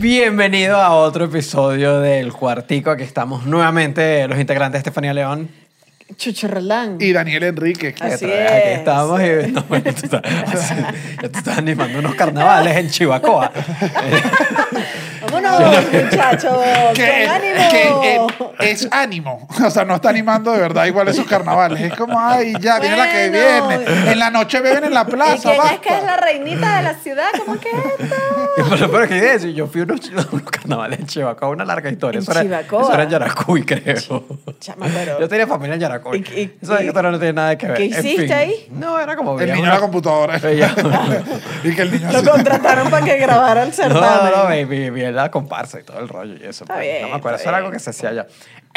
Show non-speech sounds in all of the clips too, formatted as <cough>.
Bienvenido a otro episodio del Cuartico. Aquí estamos nuevamente los integrantes Estefanía León. Chucho Rolán. Y Daniel Enrique. Así Aquí es. estamos y no, bueno, tú estás, <laughs> ya tú estás animando unos carnavales en <laughs> Vámonos, muchachos. <laughs> Que, ¡Con ánimo! que, eh, es ánimo. <laughs> O sea, no está animando de verdad igual esos carnavales. Es como, ay, ya, viene la que viene. En la noche beben en la ¿Y plaza. quién es que es la reinita de la ciudad? ¿Cómo que esto? <laughs> Y por lo peor que decir, yo fui a unos, unos carnavales en Chihuahua, una larga historia. ¿En Eso era, Chivacoa? eso era en Yaracuy, creo. Chama, pero- Yo tenía familia en Yaracuy. ¿Y- y- Eso de que esto no tiene nada que ver. qué En hiciste fin. ahí? No, era como... El niño en la computadora. y que el niño Lo así. contrataron para que grabara el No, certamen. no, vi, vi, vi la comparsa y todo el rollo y eso. Está pues, bien, no me acuerdo, eso era bien. algo que se hacía allá.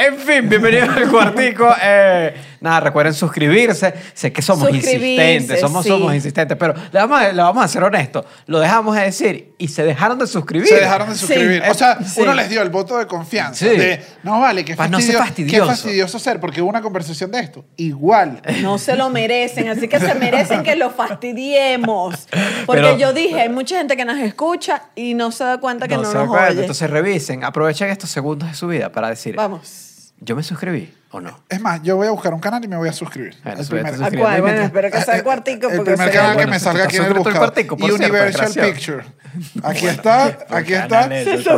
En fin, bienvenidos al cuartico. <laughs> Eh, nada, recuerden suscribirse. Sé que somos insistentes, somos, sí. somos insistentes, pero le vamos, a, le vamos a ser honestos. Lo dejamos de decir y se dejaron de suscribir. Se dejaron de Sí. suscribir. O sea, Sí. uno les dio el voto de confianza. Sí. De, no vale, no fastidio- fastidioso. Qué fastidioso ser, porque hubo una conversación de esto. Igual. No se lo merecen, así que se merecen que lo fastidiemos. Porque Pero- yo dije, hay mucha gente que nos escucha y no se da cuenta que no, se nos oye. Entonces revisen, aprovechen estos segundos de su vida para decir, Vamos. ¿Yo me suscribí o no? Es más, yo voy a buscar un canal y me voy a suscribir. Bueno, El primer- ¿A suscríbete. cuál? Bueno, mientras- espero que sea el cuartico. El porque primer canal que me salga aquí en el buscador. Cuartico, cierto, Universal. Picture. <laughs> Aquí está, <laughs> aquí está.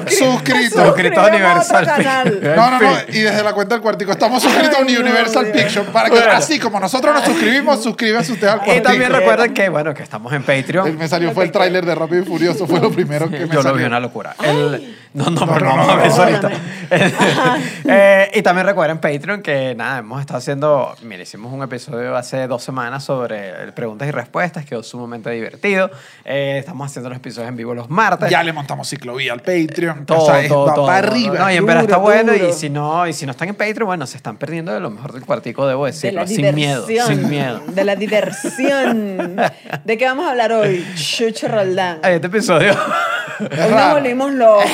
Suscrito. Suscrito a Universal. canal. No, no, no. Y desde la cuenta del cuartico. Estamos suscritos a Universal. Picture. Para que, Bueno. así como nosotros nos suscribimos, suscríbase usted al Y cuartico. también recuerden que, bueno, que estamos en Patreon. Me salió fue el tráiler de Rápido y Furioso. Fue lo primero que me Yo lo salió. vi una locura. El- no, no, No, pero no, vamos no, a ver eso no, ahorita. <laughs> Eh, y también recuerden Patreon que nada, hemos estado haciendo, mira, hicimos un episodio hace dos semanas sobre preguntas y respuestas, quedó sumamente divertido. Eh, estamos haciendo los episodios en vivo los martes. Ya le montamos ciclovía al Patreon. Todo, o sea, todo, va todo. para arriba. No, y en verdad está Duro, bueno. duro. Y si, no, y si no están en Patreon, bueno, se están perdiendo de lo mejor del cuartico, debo De decirlo. la Sin miedo, sin miedo. De la diversión. <laughs> ¿De qué vamos a hablar hoy? Chucho Roldán. Ay, este episodio. Hoy nos volvimos locos. <laughs>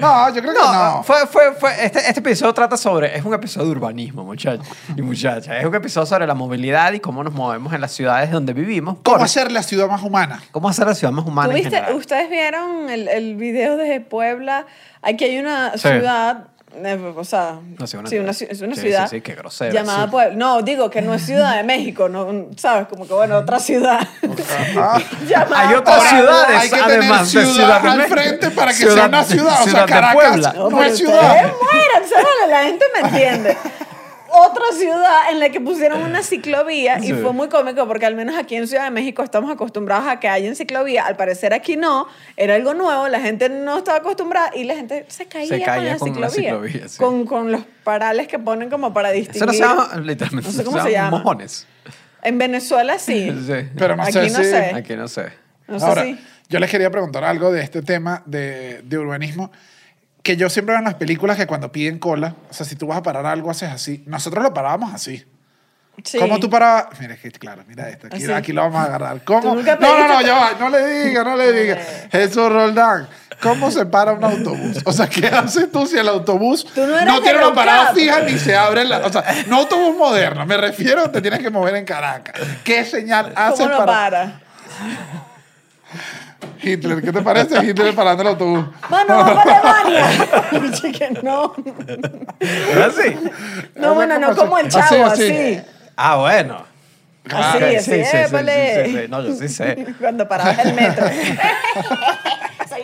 No, yo creo que No, no. Fue, fue, fue, este, este episodio trata sobre, es un episodio de urbanismo, muchachos y muchachas. Es un episodio sobre la movilidad y cómo nos movemos en las ciudades donde vivimos. ¿Cómo hacer la ciudad más humana? cómo hacer la ciudad más humana en ¿Tuviste- general. ¿Ustedes vieron el, el video de Puebla? Aquí hay una Sí. ciudad, eh, o sea, No, sí, una sí, una, ciudad. ci- es una Sí, ciudad sí, sí, qué grosero, llamada sí. Puebla. No, digo que no es Ciudad de México, no, ¿sabes? Como que, bueno, otra ciudad. Ah, <laughs> llamada Hay otras Ahora, ciudades, hay que además de tener Ciudad de al México. frente para que Ciudad- sea una ciudad. O sea, Ciudad de Caracas Puebla. no, pero es ustedes ciudad. muéranse, vale, la gente me entiende. Otra ciudad en la que pusieron una ciclovía y Sí. fue muy cómico porque al menos aquí en Ciudad de México estamos acostumbrados a que haya en ciclovía. Al parecer aquí no, era algo nuevo, la gente no estaba acostumbrada y la gente se caía, Se caía con, con la la ciclovía. ciclovía, sí. con, con los parales que ponen como para distinguir. Eso no se llama, literalmente, No sé cómo se llama. mojones. En Venezuela sí. Sí. Pero no aquí sé no sé. Aquí no sé. No sé Ahora, si. yo les quería preguntar algo de este tema de, de urbanismo. Que yo siempre veo en las películas que cuando piden cola, o sea, si tú vas a parar algo, haces así. Nosotros lo parábamos así. Sí. ¿Cómo tú parabas? Mira, que claro, mira esto. Aquí, aquí lo vamos a agarrar. ¿Cómo? No, no, no, ya va. No le diga, no le diga. Jesús Roldán, ¿cómo se para un autobús? O sea, ¿qué haces tú si el autobús no tiene una parada fija ni se abre? La, o sea, no autobús moderno. Me refiero, te tienes que mover en Caracas. ¿Qué señal haces ¿Cómo lo para para? Hitler? ¿Qué te parece Hitler parando el autobús? Mano, vamos para Alemania. <laughs> Dije que no. ¿Es así? No, bueno, no como el chavo, así. Ah, bueno. Así, Ok, así, sí, sí, sí, épale. sí, sí, sí. No, yo sí sé. <laughs> Cuando parabas el metro. <laughs>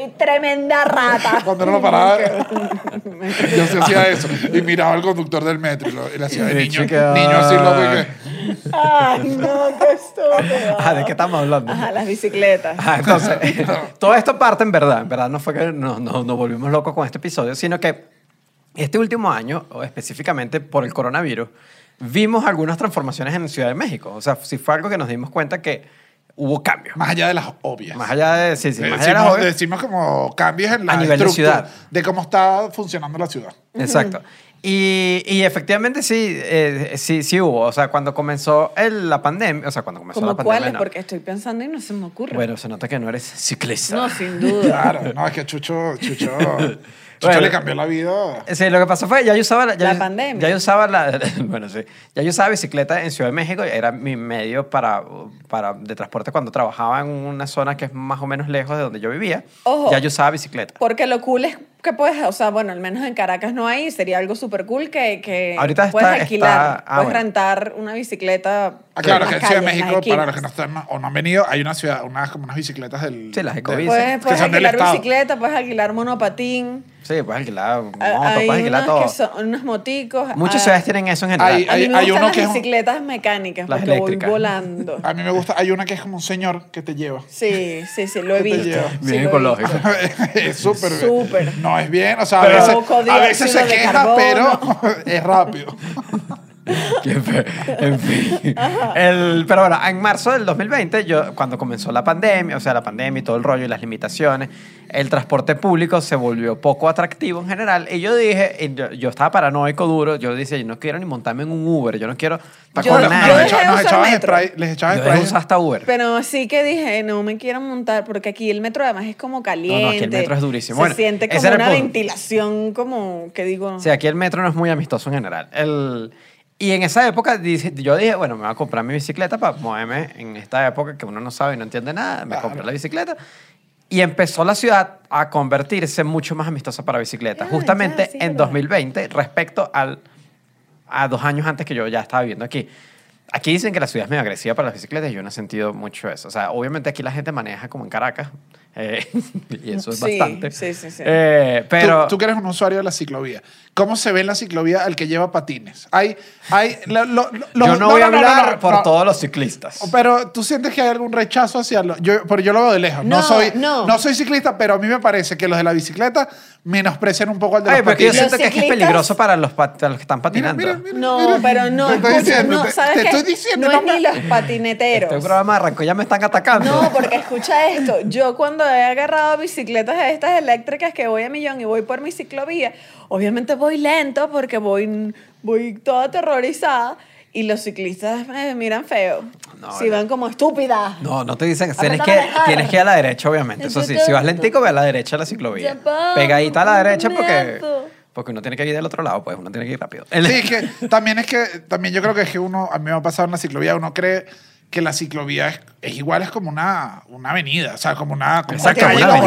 Soy tremenda rata. <laughs> Cuando no lo paraba, <laughs> yo sí hacía eso. Y miraba al conductor del metro y, lo, y le hacía de niño, chica. niño así y que- Ay, no, qué estúpido. Ajá, ¿de qué estamos hablando? Ajá, las bicicletas. Ajá, entonces, <laughs> todo esto parte en verdad. En verdad no fue que nos, nos, nos volvimos locos con este episodio, sino que este último año, o específicamente por el coronavirus, vimos algunas transformaciones en Ciudad de México. O sea, sí fue algo que nos dimos cuenta que hubo cambios. Más allá de las obvias. Más allá de... Sí, sí, más allá de las decimos, obvias. decimos como cambios en la A nivel de estructura ciudad. de cómo está funcionando la ciudad. Exacto. Y, y efectivamente sí, eh, sí, sí hubo. O sea, cuando comenzó el- la pandemia, o sea, cuando comenzó ¿Como la pandemia. cuáles? no. Porque estoy pensando y no se me ocurre. Bueno, se nota que no eres ciclista. no, sin duda. Claro, no, es que Chucho, Chucho, <laughs> Chucho Bueno. le cambió la vida. Sí, lo que pasó fue, ya yo usaba la, ya La yo- pandemia. Ya yo usaba la, <laughs> bueno, sí. Ya yo usaba bicicleta en Ciudad de México, era mi medio para, para, de transporte cuando trabajaba en una zona que es más o menos lejos de donde yo vivía. Ojo. Ya yo usaba bicicleta. Porque lo cool es que puedes, o sea, bueno, al menos en Caracas no hay, sería algo súper cool que, que Ahorita puedes está- alquilar, está- ah, puedes bueno. rentar una bicicleta. Ah, claro, que en Ciudad de calles, en las México, para los que no están o no han venido, hay una ciudad, unas como unas bicicletas del. Sí, las de- ecobici. Puedes, que puedes son del alquilar Estado. bicicleta, puedes alquilar monopatín. Sí, puedes alquilar moto, hay puedes alquilar unas todo. que son unos moticos. Muchas ah, ciudades tienen eso en general. Hay- A mí me hay gustan uno las que es un- bicicletas mecánicas Las porque eléctricas. voy volando. A mí me gusta, hay una que es como un señor que te lleva. Sí, sí, sí, lo he ¿Qué te visto. lleva? sí Bien lo he ecológico. visto. <laughs> es súper. Súper. No es bien, o sea, a Pero- veces, a veces se dióxido de queja, carbono. pero <laughs> es rápido. <laughs> <laughs> En fin. El- pero bueno, en marzo del 2020, yo, cuando comenzó la pandemia, o sea, la pandemia y todo el rollo y las limitaciones, el transporte público se volvió poco atractivo en general. Y yo dije, y yo, yo estaba paranoico duro, yo decía, yo no quiero ni montarme en un Uber, yo no quiero ¿Te Yo- acuerdas? nada. yo Nos, dejé nos metro. spray, les Yo dejé spray. usar hasta Uber. Pero sí que dije, no me quiero montar, porque aquí el metro además es como caliente. aquí el metro es durísimo. Se Bueno, siente como una ventilación, como que digo. Sí, aquí el metro no es muy amistoso en general. El, y en esa época yo dije, bueno, me voy a comprar mi bicicleta para moverme en esta época que uno no sabe y no entiende nada. Me compré la bicicleta. Y empezó la ciudad a convertirse mucho más amistosa para bicicletas. Ah, justamente ya, sí, en verdad. 2020 respecto al, a dos años antes que yo ya estaba viviendo aquí. Aquí dicen que la ciudad es medio agresiva para las bicicletas y yo no he sentido mucho eso. O sea, obviamente aquí la gente maneja como en Caracas eh, <laughs> y eso es Sí, bastante. sí, sí, sí. Eh, pero... Tú, tú que eres un usuario de la ciclovía, ¿cómo se ve en la ciclovía al que lleva patines? Hay, hay, lo- lo- lo- yo los- no, voy a no, hablar no, por no. todos los ciclistas. Pero tú sientes que hay algún rechazo hacia lo, yo, porque yo lo veo de lejos. No, No, soy, no. no soy ciclista, pero a mí me parece que los de la bicicleta menosprecian un poco al de Ay, los porque yo patines. siento que es que es ciclistas- peligroso para los, para los que están patinando. mira, mira, No, mira. pero no, Te estoy escucha, diciendo, no, ¿sabes te estoy diciendo, no no es ni los patineteros. Este programa arrancó, ya me están atacando. No, porque escucha esto. Yo cuando he agarrado bicicletas de estas eléctricas que voy a millón y voy por mi ciclovía, obviamente voy lento porque voy, voy toda aterrorizada y los ciclistas me miran feo. No, si no. van como estúpidas. No, no te dicen. Tienes que, a tienes que ir a la derecha, obviamente. Eso sí, si vas lentico, ve a la derecha de la ciclovía. Pegadita a la derecha porque, porque uno tiene que ir del otro lado, pues uno tiene que ir rápido. Sí, es que también es que, también yo creo que es que uno, a mí me ha pasado en la ciclovía, uno cree que la ciclovía es, es igual, es como una, una avenida, o sea, como una, como Exacto, calle una como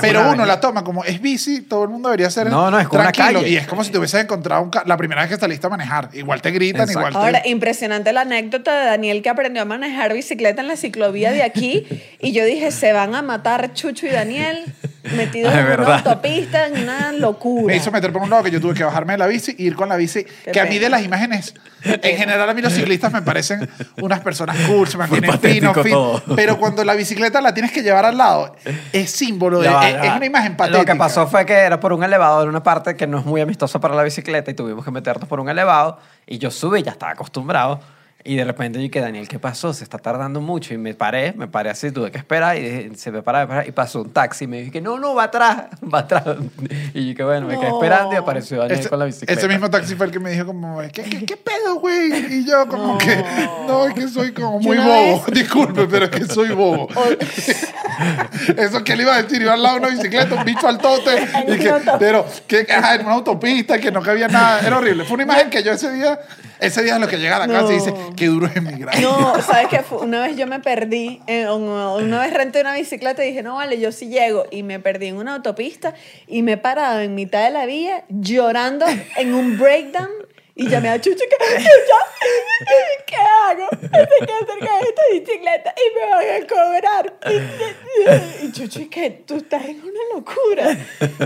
Pero una uno avenida. la toma como es bici, todo el mundo debería ser No, no, es como una tranquilo. calle. Y es como si te hubieses encontrado un ca- la primera vez que saliste a manejar. Igual te gritan, Exacto. igual te... Ahora, impresionante la anécdota de Daniel que aprendió a manejar bicicleta en la ciclovía de aquí. Y yo dije, se van a matar Chucho y Daniel metidos Ah, es en una verdad. autopista, en una locura. Me hizo meter por un lado que yo tuve que bajarme de la bici e ir con la bici. Qué que a mí de las imágenes, en general a mí los ciclistas me parecen unas personas cool, se mantienen finos, fin. todo. Pero cuando la bicicleta la tienes que llevar al lado, es símbolo de. Va, es, es una imagen patética. Lo que pasó fue que era por un elevado en una parte que no es muy amistosa para la bicicleta y tuvimos que meternos por un elevado y yo subí, ya estaba acostumbrado. Y de repente yo dije, Daniel, ¿qué pasó? Se está tardando mucho. Y me paré, me paré así, tuve que esperar y dije, se me paraba, me paraba, y pasó un taxi. Y me dije, no, no, va atrás, va atrás. <laughs> Y yo que bueno, me quedé No. esperando y apareció Daniel Ese, con la bicicleta. ese mismo taxi fue el que me dijo como, ¿qué, qué, qué pedo, güey? Y yo como No. que, no, es que soy como muy bobo. vez- <laughs> Disculpe, pero es que soy bobo. <laughs> Eso que le iba a decir, iba al lado de una bicicleta, un bicho al tote, y que, pero que ajá, en una autopista, que no cabía nada, era horrible. Fue una imagen que yo ese día, ese día es lo que llega a la casa y dice, qué duro es emigrar. No, <laughs> ¿sabes qué? Fue- Una vez yo me perdí, una vez renté una bicicleta y dije, no vale, yo sí llego. Y me perdí en una autopista y me he parado en mitad de la vía llorando en un breakdown y llamé a Chucho que Chucho, ¿qué hago? Estoy cerca de esta bicicleta y me van a cobrar. Y, y Chucho, ¿y qué? Tú estás en una locura.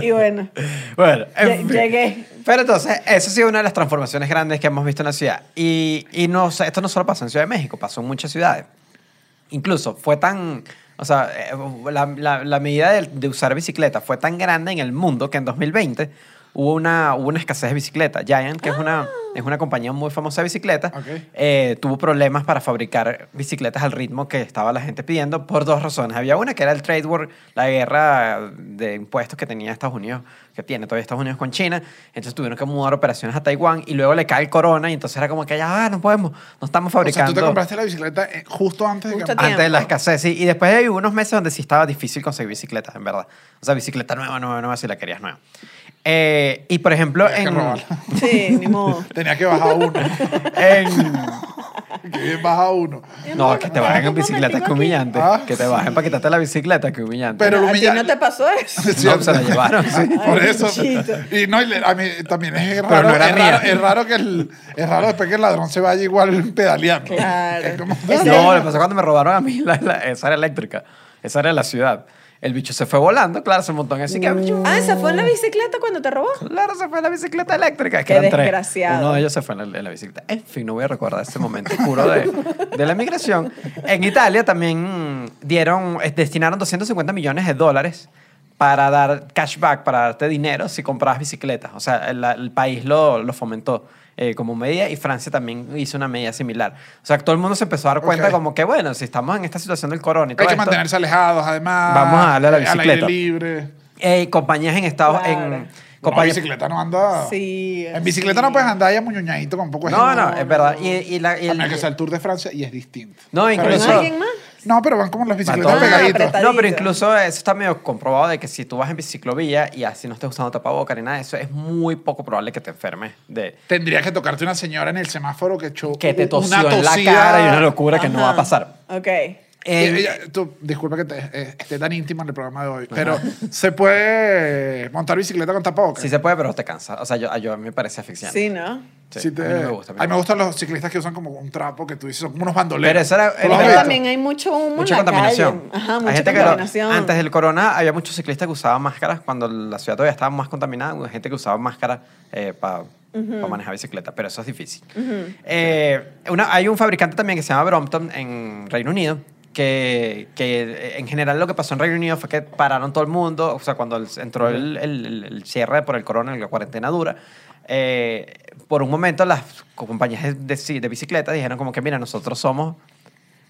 Y bueno, Bueno, en llegué. Pero entonces, eso sí es una de las transformaciones grandes que hemos visto en la ciudad. Y, y no, esto no solo pasó en Ciudad de México, pasó en muchas ciudades. Incluso fue tan, o sea, eh, la, la- la medida de, de usar bicicleta fue tan grande en el mundo que en 2020 hubo una, hubo una escasez de bicicletas. Giant, que es, una, es una compañía muy famosa de bicicletas, Ok. eh, tuvo problemas para fabricar bicicletas al ritmo que estaba la gente pidiendo por dos razones. Había una que era el trade war, la guerra de impuestos que tenía Estados Unidos, que tiene todavía Estados Unidos con China. Entonces tuvieron que mudar operaciones a Taiwán y luego le cae el corona y entonces era como que ya ah, no podemos, no estamos O sea, fabricando. tú te compraste la bicicleta eh, justo antes de Justo que... Antes de la escasez, sí. Y después hay unos meses donde sí estaba difícil conseguir bicicletas, en verdad. O sea, bicicleta nueva, nueva, nueva, si la querías nueva. Eh, y por ejemplo, Tenías que en, robarla. <laughs> Sí, ni modo. Tenía que bajar uno. <laughs> en- que bien baja uno. No, que te bajen en bicicleta, que humillante. Ah. Que te bajen para quitarte la bicicleta, que humillante. Pero lo ¿A ti no te pasó eso? <laughs> No, se la llevaron, sí. Por Ay, eso. bichito. Y no, y le- a mí también es Pero raro. no era es, mía. raro es raro que el, es raro después que el ladrón se vaya igual pedaleando. Claro. Es como- No, le pasó cuando me robaron a mí la, la- esa era eléctrica. Esa era la ciudad. El bicho se fue volando, claro, se montó en así que... Ah, ¿se fue en la bicicleta cuando te robó? Claro, se fue en la bicicleta eléctrica. Es que Qué eran tres. desgraciado. Uno de ellos se fue en la, en la bicicleta. En fin, no voy a recordar ese momento oscuro de, de la migración. En Italia también mm, dieron, eh, destinaron 250 millones de dólares para dar cashback, para darte dinero si comprabas bicicletas. O sea, el, el país lo, lo fomentó. eh, como medida y Francia también hizo una medida similar. O sea, todo el mundo se empezó a dar cuenta Ok. como que, bueno, si estamos en esta situación del corona y todo Hay que esto, mantenerse alejados, además. Vamos a darle a la eh, Al bicicleta. aire libre. eh, compañías en Estados... Claro. En, No, bicicleta no anda. Sí. En bicicleta no puedes andar ya muñoñadito con poco de No, no, es verdad. Y, y la, y A el- menos que sea el Tour de Francia y es distinto. No, incluso- ¿Con alguien más? No, pero van como las bicicletas. Ah, pegaditas. No, pero incluso eso está medio comprobado de que si tú vas en biciclovía y así no estés usando tapabocas ni nada eso, es muy poco probable que te enfermes de Tendría que tocarte una señora en el semáforo que echó que te una tosió en la cara y una locura que no va a pasar. Ok. Y Eh, ella- tú, disculpa que te- eh, esté tan íntimo en el programa de hoy, pero ¿se puede montar bicicleta con tapabocas? sí se puede, pero te cansa. O sea, yo, a yo a mí me parece asfixiante. Sí, ¿no? Sí, Sí te- a mí no me gusta. a mí a mí no me gustan los ciclistas que usan como un trapo que tú dices, son como unos bandoleros. Pero eso era- ¿Tú era- los has Pero también hay mucho humo Mucha en la contaminación. calle. Ajá, Hay mucha gente que lo- contaminación. antes del corona había muchos ciclistas que usaban máscaras cuando la ciudad todavía estaba más contaminada. Hubo gente que usaba máscaras para manejar bicicleta, pero eso es difícil. Eh, una- hay un fabricante también que se llama Brompton en Reino Unido. Que, que en general lo que pasó en Reino Unido fue que pararon todo el mundo, o sea, cuando entró el, el- el- el cierre por el corona, la cuarentena dura, eh, por un momento las compañías de, de, bicicletas dijeron como que, mira, nosotros somos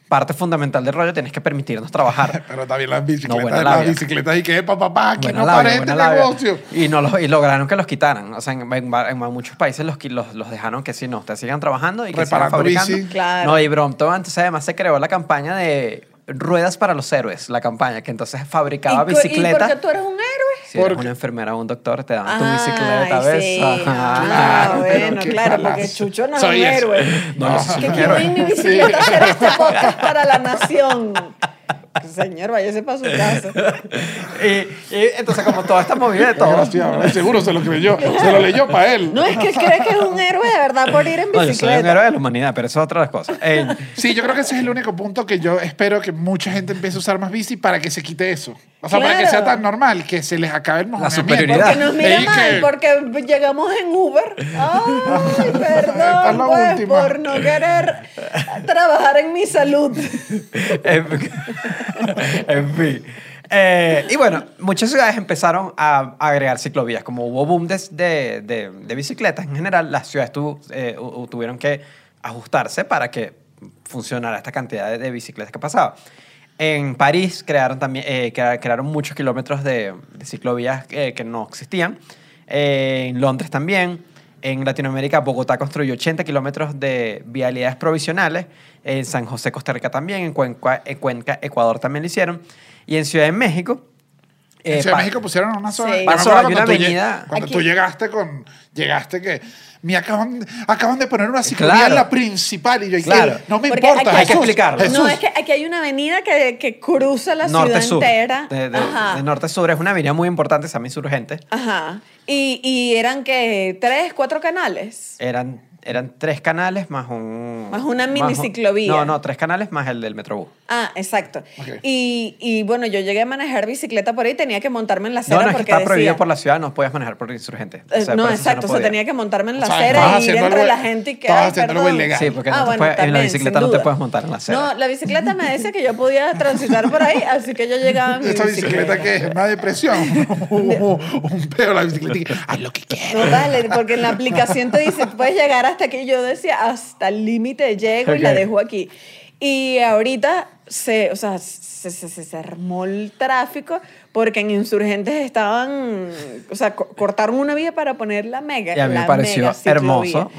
parte fundamental del rollo, tienes que permitirnos trabajar. <laughs> Pero también las bicicletas, No, las labia. bicicletas y que, papá, papá, que Buena no labia, pare este labia. negocio. Y, no los, y lograron que los quitaran. O sea, en, en- en muchos países los, los, los dejaron que sí, no, ustedes sigan trabajando y que sigan Reparando fabricando. bici. Claro. No, y Brompton entonces además se creó la campaña de Ruedas para los Héroes, la campaña, que entonces fabricaba ¿Y, cu- ¿Y por bicicletas. qué tú eres un héroe? Si eres Porque- una enfermera o un doctor, te daban tu Ay, bicicleta, ¿ves? sí. Ajá. Ah, bueno, <laughs> claro, porque. Chucho no es un héroe. No, soy Que quiero ir en mi bicicleta a hacer este podcast para la nación. Señor, váyase para su <laughs> casa. y, y entonces, como toda esta movida de todo. Seguro se lo creyó. Se lo leyó para él. No, es que cree que es un héroe de verdad por ir en No, yo soy un bicicleta. héroe de la humanidad, pero eso es otra de las cosas. Eh, Sí, yo creo que ese es el único punto que yo espero que mucha gente empiece a usar más bici para que se quite eso. O sea, para que Claro. sea tan normal que se les acabe el mojoneamiento. superioridad. Porque nos mira mal, que- porque llegamos en Uber. Ay, <laughs> Esta perdón, es la pues, última. por no querer trabajar en mi salud. en, fin. Eh, y bueno, muchas ciudades empezaron a, agregar ciclovías. Como hubo boom de, de, de- de bicicletas en general, las ciudades tu- eh, tuvieron que ajustarse para que funcionara esta cantidad de, de bicicletas que pasaba. En París crearon, también, eh, crea- crearon muchos kilómetros de, de ciclovías eh, que no existían. Eh, en Londres también. En Latinoamérica, Bogotá construyó 80 kilómetros de vialidades provisionales. En San José, Costa Rica también. En Cuenca, en Cuenca, Ecuador también lo hicieron. Y en Ciudad de México. En eh, Ciudad de México pusieron una zona. Sí. Pasó, hay una cuando tú lle- avenida- Cuando Aquí- tú llegaste con. Llegaste que. Me acaban, acaban de poner una ciclovía Claro. en la principal y yo. Claro. No me Porque importa. aquí- Hay que explicarlo. Jesús. No, es que aquí hay una avenida que, que cruza la ciudad norte-sur. entera. De, de- Ajá. de norte-sur. Es una avenida muy importante, se llama Insurgente. Ajá. Y, y eran que tres, cuatro canales. Eran eran tres canales más un... Más una un- miniciclovía. No, no, tres canales más el del Metrobús. Ah, exacto. Y, y bueno, yo llegué a manejar bicicleta por ahí, tenía que montarme en la No, acera no, es que porque está decía... prohibido por la ciudad, no podías manejar por insurgente. O Eh, sea, no, exacto, o sea, tenía que montarme en la O sea, acera y ir entre algo- la gente y que... estabas ay, haciendo algo ilegal. Sí, porque Ah, no bueno, puedes- en la también, bicicleta no te puedes montar en la acera. No, la bicicleta me decía que yo podía transitar por ahí, así que yo llegaba en mi ¿Esta bicicleta que es? ¿Una depresión? <laughs> un pedo la bicicleta. Haz lo que quieras. No vale, porque en la aplicación te dice, puedes llegar hasta aquí. Yo decía, hasta el límite llego y la dejo aquí. Y ahorita se, o sea, se, se, se- se armó el tráfico porque en Insurgentes estaban, o sea, co- cortaron una vía para poner la mega. Y a mí me la pareció hermoso,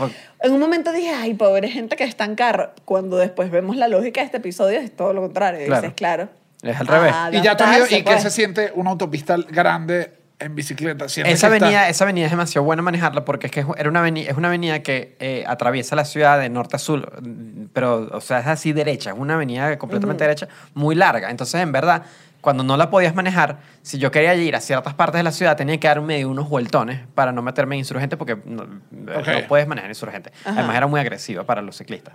En un momento dije, ay, pobre gente que está en carro. Cuando después vemos la lógica de este episodio, es todo lo contrario. Claro. Dices, claro. Es al revés. Y ya tú has ido- ¿Y qué pues. se siente una autopista grande en bicicleta? Sientes Esa que está- avenida, esa avenida es demasiado buena manejarla porque es que era una avenida, es una avenida que eh, atraviesa la ciudad de norte a sur, mm, pero, o sea, es así derecha, es una avenida completamente derecha, muy larga. Entonces, en verdad, cuando no la podías manejar, si yo quería ir a ciertas partes de la ciudad, tenía que dar medio unos vueltones para no meterme en insurgente porque no, Ok. no puedes manejar insurgente. Ajá. Además, era muy agresiva para los ciclistas.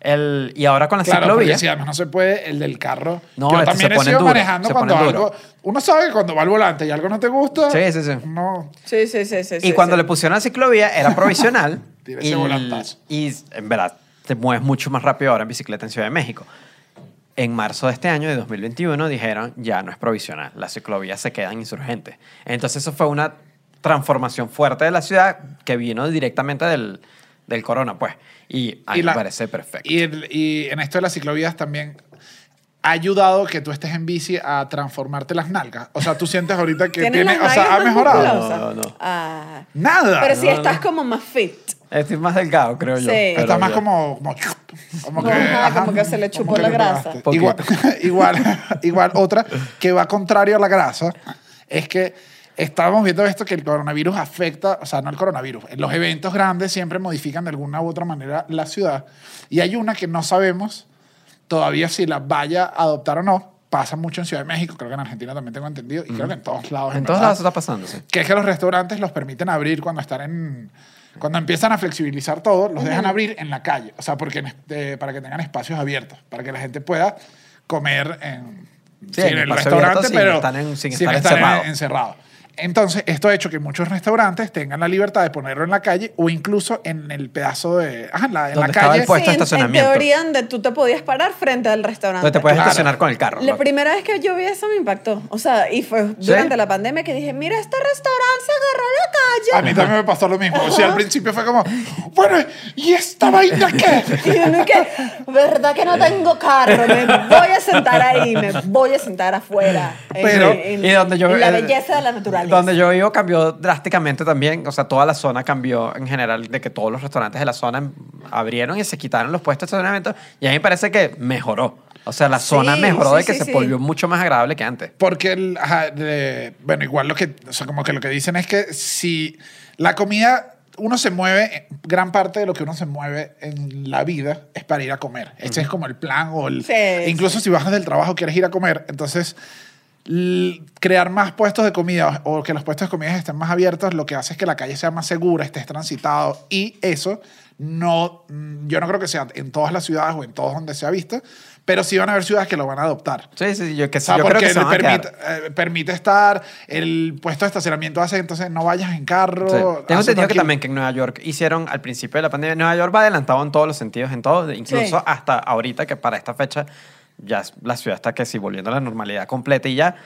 El, y ahora con la Claro, ciclovía... porque si además no se puede, el del carro. No, yo también se he pone sido duro, manejando se cuando algo. Uno sabe que cuando va al volante y algo no te gusta. Sí, sí, sí. No. Sí, sí, sí, sí. Y sí, cuando sí. le pusieron la ciclovía era provisional. <laughs> Y, ese volantazo. y en verdad te mueves mucho más rápido ahora en bicicleta en Ciudad de México. En marzo de este año, de 2021, dijeron ya no es provisional, la ciclovía se queda en insurgente. Entonces eso fue una transformación fuerte de la ciudad que vino directamente del, del corona, pues. Y a mí me parece perfecto. Y, el- y en esto de las ciclovías también ha ayudado que tú estés en bici a transformarte las nalgas. O sea, tú sientes ahorita que ¿Tienes tiene, las o sea, ha mejorado. No, no, no. Ah. Nada. Pero si no, estás no. como más fit. Estoy más delgado, creo yo. Sí. Estás más como, como, como que, Ajá, como que se le chupó la le grasa. Igual, <laughs> igual, igual otra que va contrario a la grasa es que estábamos viendo esto que el coronavirus afecta, o sea, no el coronavirus, los eventos grandes siempre modifican de alguna u otra manera la ciudad y hay una que no sabemos todavía si la vaya a adoptar o no. Pasa mucho en Ciudad de México, creo que en Argentina también tengo entendido y creo que en todos lados. En todos verdad lados está pasando, sí. que es que los restaurantes los permiten abrir cuando están en cuando empiezan a flexibilizar todo los dejan abrir en la calle o sea porque eh, para que tengan espacios abiertos para que la gente pueda comer en, Sí, sí, en en el restaurante abierto sin pero estar en- sin sin estar estar en- encerrado. Entonces esto ha hecho que muchos restaurantes tengan la libertad de ponerlo en la calle o incluso en el pedazo de ajá, en la, en la calle el puesto de en- estacionamiento. En teoría, donde tú te podías parar frente al restaurante. Donde te puedes Claro. estacionar con el carro. La primera vez que yo vi eso me impactó. O sea, y fue durante la pandemia que dije, mira, este restaurante se agarró a la a calle. mí también me pasó lo mismo o sea al principio fue como bueno y esta vaina qué Y uno que, ¿verdad que no tengo carro? Me voy a sentar ahí, me voy a sentar afuera. Pero- en, y donde yo en la eh, belleza de la naturaleza. Donde yo vivo cambió drásticamente también, o sea, toda la zona cambió en general, de que todos los restaurantes de la zona abrieron y se quitaron los puestos de estacionamiento y a mí me parece que mejoró. O sea, la Sí, zona mejoró sí, de que sí, se sí. volvió mucho más agradable que antes. Porque, el, ajá, de- bueno, igual lo que, o sea, como que lo que dicen es que si la comida, uno se mueve, gran parte de lo que uno se mueve en la vida es para ir a comer. Ese es como el plan o el... Sí, incluso si bajas del trabajo quieres ir a comer, entonces crear más puestos de comida o que los puestos de comida estén más abiertos, lo que hace es que la calle sea más segura, estés transitado y eso no, mm, yo no creo que sea en todas las ciudades o en todos donde se ha visto, pero sí van a haber ciudades que lo van a adoptar. Sí, sí, yo, que, O sea, yo creo porque que se van permite, eh, permite estar, el puesto de estacionamiento hace entonces no vayas en carro. Sí. Tengo entendido que también que en Nueva York hicieron al principio de la pandemia, Nueva York va adelantado en todos los sentidos, en todo, incluso Sí. hasta ahorita que para esta fecha ya la ciudad está que sí volviendo a la normalidad completa y ya.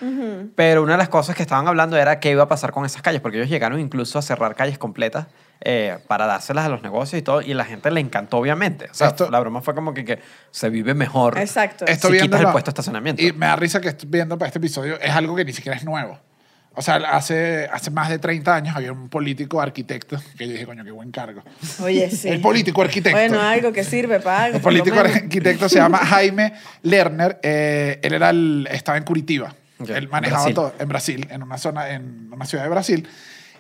Pero una de las cosas que estaban hablando era qué iba a pasar con esas calles, porque ellos llegaron incluso a cerrar calles completas eh, para dárselas a los negocios y todo, y la gente le encantó obviamente. O sea, Esto- la broma fue como que, que se vive mejor. Exacto. Esto si quitas viéndolo- el puesto de estacionamiento. Y me da risa que estoy viendo para este episodio, es algo que ni siquiera es nuevo. O sea, hace, hace más de 30 años había un político arquitecto que yo dije, coño, qué buen cargo. Oye, sí. El político arquitecto. Bueno, algo que sirve para algo. El político arquitecto se llama Jaime Lerner. eh, él era el, estaba en Curitiba. Ok, Él en manejaba Brasil. todo en Brasil, en una zona, en una ciudad de Brasil.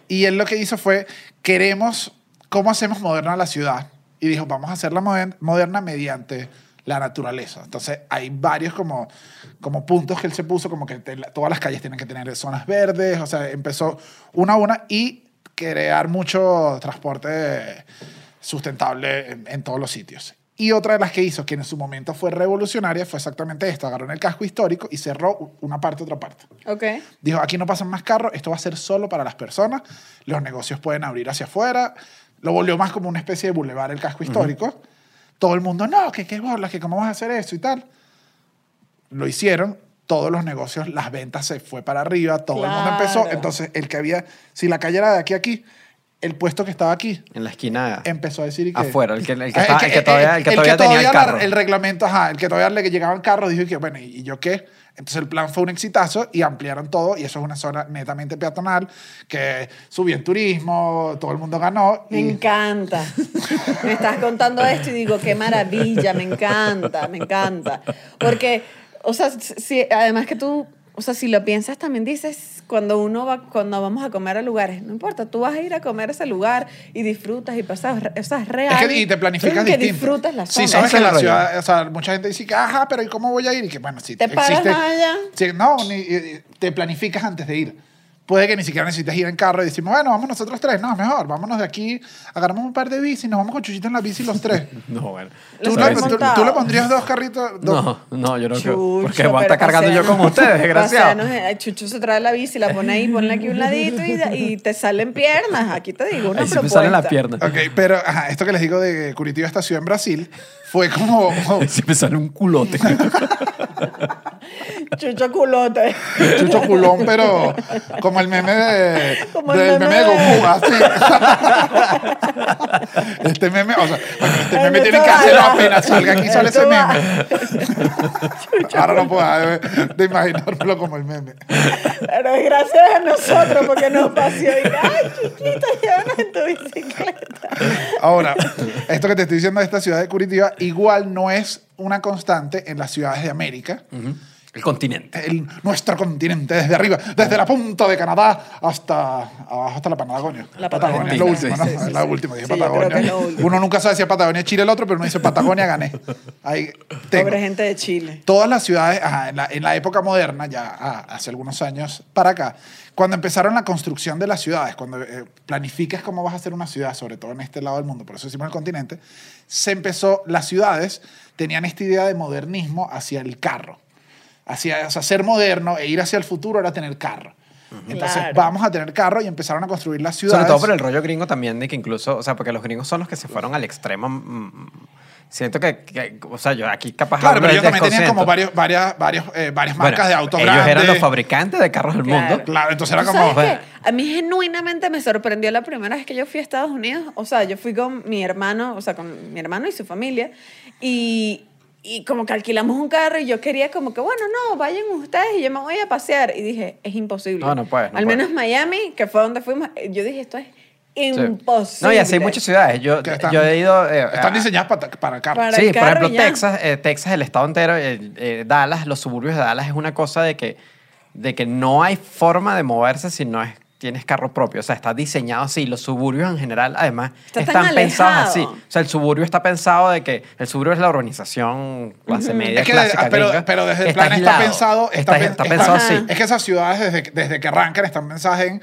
Y él lo que hizo fue, queremos, ¿cómo hacemos moderna la ciudad? Y dijo, vamos a hacerla moder- moderna mediante la naturaleza. Entonces, hay varios como, como puntos que él se puso, como que te- todas las calles tienen que tener zonas verdes, o sea, empezó una a una y crear mucho transporte sustentable en, en todos los sitios. Y otra de las que hizo, que en su momento fue revolucionaria, fue exactamente esto. Agarró en el casco histórico y cerró una parte, otra parte. Ok. Dijo, aquí no pasan más carros, esto va a ser solo para las personas, los negocios pueden abrir hacia afuera. Lo volvió más como una especie de bulevar el casco histórico. Todo el mundo, no, que qué bolas, que cómo vas a hacer eso y tal. Lo hicieron, todos los negocios, las ventas se fue para arriba, todo el mundo empezó. Entonces, el que había, si la calle era de aquí a aquí, el puesto que estaba aquí En la esquina. empezó a decir que... Afuera, el que- el que Ah, estaba- el que todavía- el que todavía tenía el carro. el reglamento, ajá, el que todavía le llegaba el carro dijo que, bueno, ¿y, y yo qué? Entonces el plan fue un exitazo y ampliaron todo y eso es una zona netamente peatonal que subió en turismo, todo el mundo ganó. Me y, encanta. Me estás contando esto y digo, qué maravilla, me encanta, me encanta. Porque, o sea, si, además que tú, o sea, si lo piensas también dices, cuando uno va, cuando vamos a comer a lugares, no importa, tú vas a ir a comer a ese lugar y disfrutas y pasas, o sea, es que, y te planificas que distinto. disfrutas la zona. Sí, sabes que la ciudad, o sea, mucha gente dice que, ajá, pero ¿y cómo voy a ir? Y que, bueno, sí, ¿Te paras más allá? Sí, no, ni- te planificas antes de ir. Puede que ni siquiera necesites ir en carro y decimos, bueno, vamos nosotros tres. No, mejor, vámonos de aquí, agarramos un par de bicis, nos vamos con Chuchito en la bici los tres. <laughs> No, bueno. ¿Tú, le, tú- tú le pondrías dos carritos? Dos, No, no, yo no creo. Porque voy a estar cargando yo como ustedes, <laughs> desgraciado. Chucho se trae la bici, la pone ahí, ponle aquí un ladito y, y te salen piernas. Aquí te digo una Ahí propuesta. salen las piernas. Ok, pero ajá, esto que les digo de Curitiba, esta ciudad en Brasil, fue como... <laughs> Sí me sale un culote. <laughs> Chucho culote. Chucho culón, pero como el meme de, Como el del meme meme de Goku, así. <laughs> este meme, o sea, bueno, este meme tiene que hacerlo apenas salga aquí sale ese meme. <laughs> Ahora no puedo dejar de, de imaginármelo como el meme. Pero es gracias a nosotros porque nos paseó y ay, chiquita, llévanos en tu bicicleta. Ahora, esto que te estoy diciendo de esta ciudad de Curitiba, igual no es una constante en las ciudades de América. El continente. el- nuestro continente desde arriba, desde la punta de Canadá hasta abajo hasta la Patagonia. La Patagonia es lo Patagonia, último, ¿no? sí, la sí. última, dije Patagonia. Uno nunca sabe si es Patagonia Chile el otro, pero uno dice Patagonia gané. Ahí <laughs> tengo. Pobre gente de Chile. Todas las ciudades, ajá, en, la, en la época moderna, ya ah, hace algunos años para acá, cuando empezaron la construcción de las ciudades, cuando eh, planificas cómo vas a hacer una ciudad, sobre todo en este lado del mundo, por eso decimos el continente, se empezó, las ciudades tenían esta idea de modernismo hacia el carro. Hacia, o sea, ser moderno e ir hacia el futuro era tener carro. Entonces, Claro. vamos a tener carro y empezaron a construir las ciudades. Sobre todo por el rollo gringo también, de que incluso, o sea, porque los gringos son los que se fueron al extremo. mm, Siento que, que- o sea, yo aquí capaz Claro, pero ellos también tenían como varios, varias, varios, eh, varias Bueno, marcas de autos Ellos grandes. eran los fabricantes de carros del Claro. mundo. Claro, entonces era ¿Tú como... sabes? A mí genuinamente me sorprendió la primera vez que yo fui a Estados Unidos. O sea, yo fui con mi hermano, o sea, con mi hermano y su familia. Y, y como que alquilamos un carro y yo quería como que, bueno, no, vayan ustedes y yo me voy a pasear. Y dije, es imposible. No, no puedes, no Al puedes. menos Miami, que fue donde fuimos, eh, yo dije, esto es Sí. imposible. No, y así hay muchas ciudades. Yo, están- yo he ido. eh, Están diseñadas para, para carro. Para- Sí, por ejemplo, ya. Texas, eh, Texas, el estado entero, eh, eh, Dallas, los suburbios de Dallas es una cosa de que, de que no hay forma de moverse si no es, tienes carro propio. O sea, está diseñado así. Los suburbios en general, además, Está están pensados así. O sea, el suburbio está pensado de que el suburbio es la urbanización clase media Es que, clásica pero, gringa. pero desde el Está plan está pensado. Está, pen- está pensado así. Es que esas ciudades, desde, desde que arrancan, están pensadas en.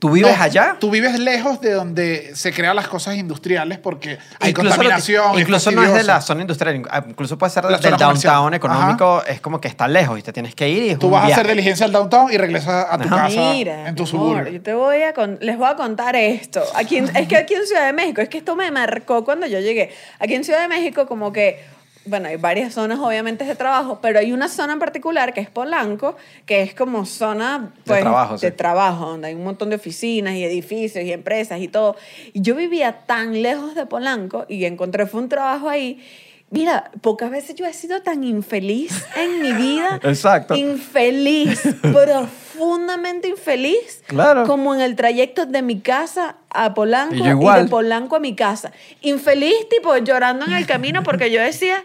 ¿Tú vives No, allá? Tú vives lejos de donde se crean las cosas industriales porque hay Incluso, contaminación. incluso no es de la zona industrial, ah, incluso puede ser La del comercial. downtown económico, es como que está lejos y te tienes que ir y es Tú un vas a hacer diligencia al downtown y regresas a tu Ajá. casa Mira, en tu suburbio. amor, yo te voy a con- les voy a contar esto. Aquí en- es que aquí en Ciudad de México, es que esto me marcó cuando yo llegué. Aquí en Ciudad de México como que, bueno, hay varias zonas obviamente de trabajo, pero hay una zona en particular que es Polanco, que es como zona pues, trabajo, sí. de trabajo, donde hay un montón de oficinas y edificios y empresas y todo. Y yo vivía tan lejos de Polanco y encontré fue un trabajo ahí. Mira, pocas veces yo he sido tan infeliz en mi vida. <laughs> Exacto. Infeliz, <laughs> profundamente infeliz. Claro. Como en el trayecto de mi casa a Polanco Y igual. de Polanco a mi casa. Infeliz, tipo, llorando en el camino porque yo decía,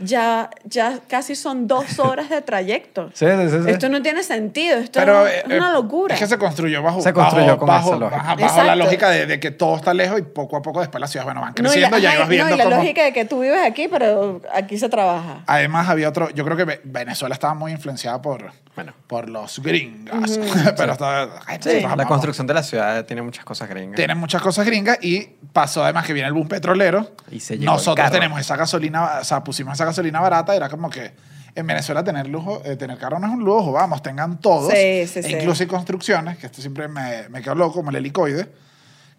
ya, ya casi son dos horas de trayecto. Sí, sí, sí, sí. Esto no tiene sentido, esto Pero es eh, una eh, locura. Es que se construyó bajo, Se construyó bajo, con bajo- esa lógica. bajo- bajo la lógica de, de que todo está lejos y poco a poco después las ciudades bueno, van No, y la, creciendo. ya ibas viendo no, y la cómo- lógica de que tú vives aquí, pero aquí se trabaja. Además había otro, yo creo que Ve- Venezuela estaba muy influenciada por, Bueno. por los gringos, <laughs> pero estaba- ay, Sí, nosotros la construcción de la ciudad tiene muchas cosas gringas. Tienen muchas cosas gringas y pasó además que viene el boom petrolero. Y se llegó el Nosotros carro. tenemos esa gasolina, o sea, pusimos esa gasolina barata, era como que en Venezuela tener lujo, eh, tener carro no es un lujo, vamos, tengan todos. Sí, sí, E incluso hay construcciones, que esto siempre me, me quedó loco, como el helicoide,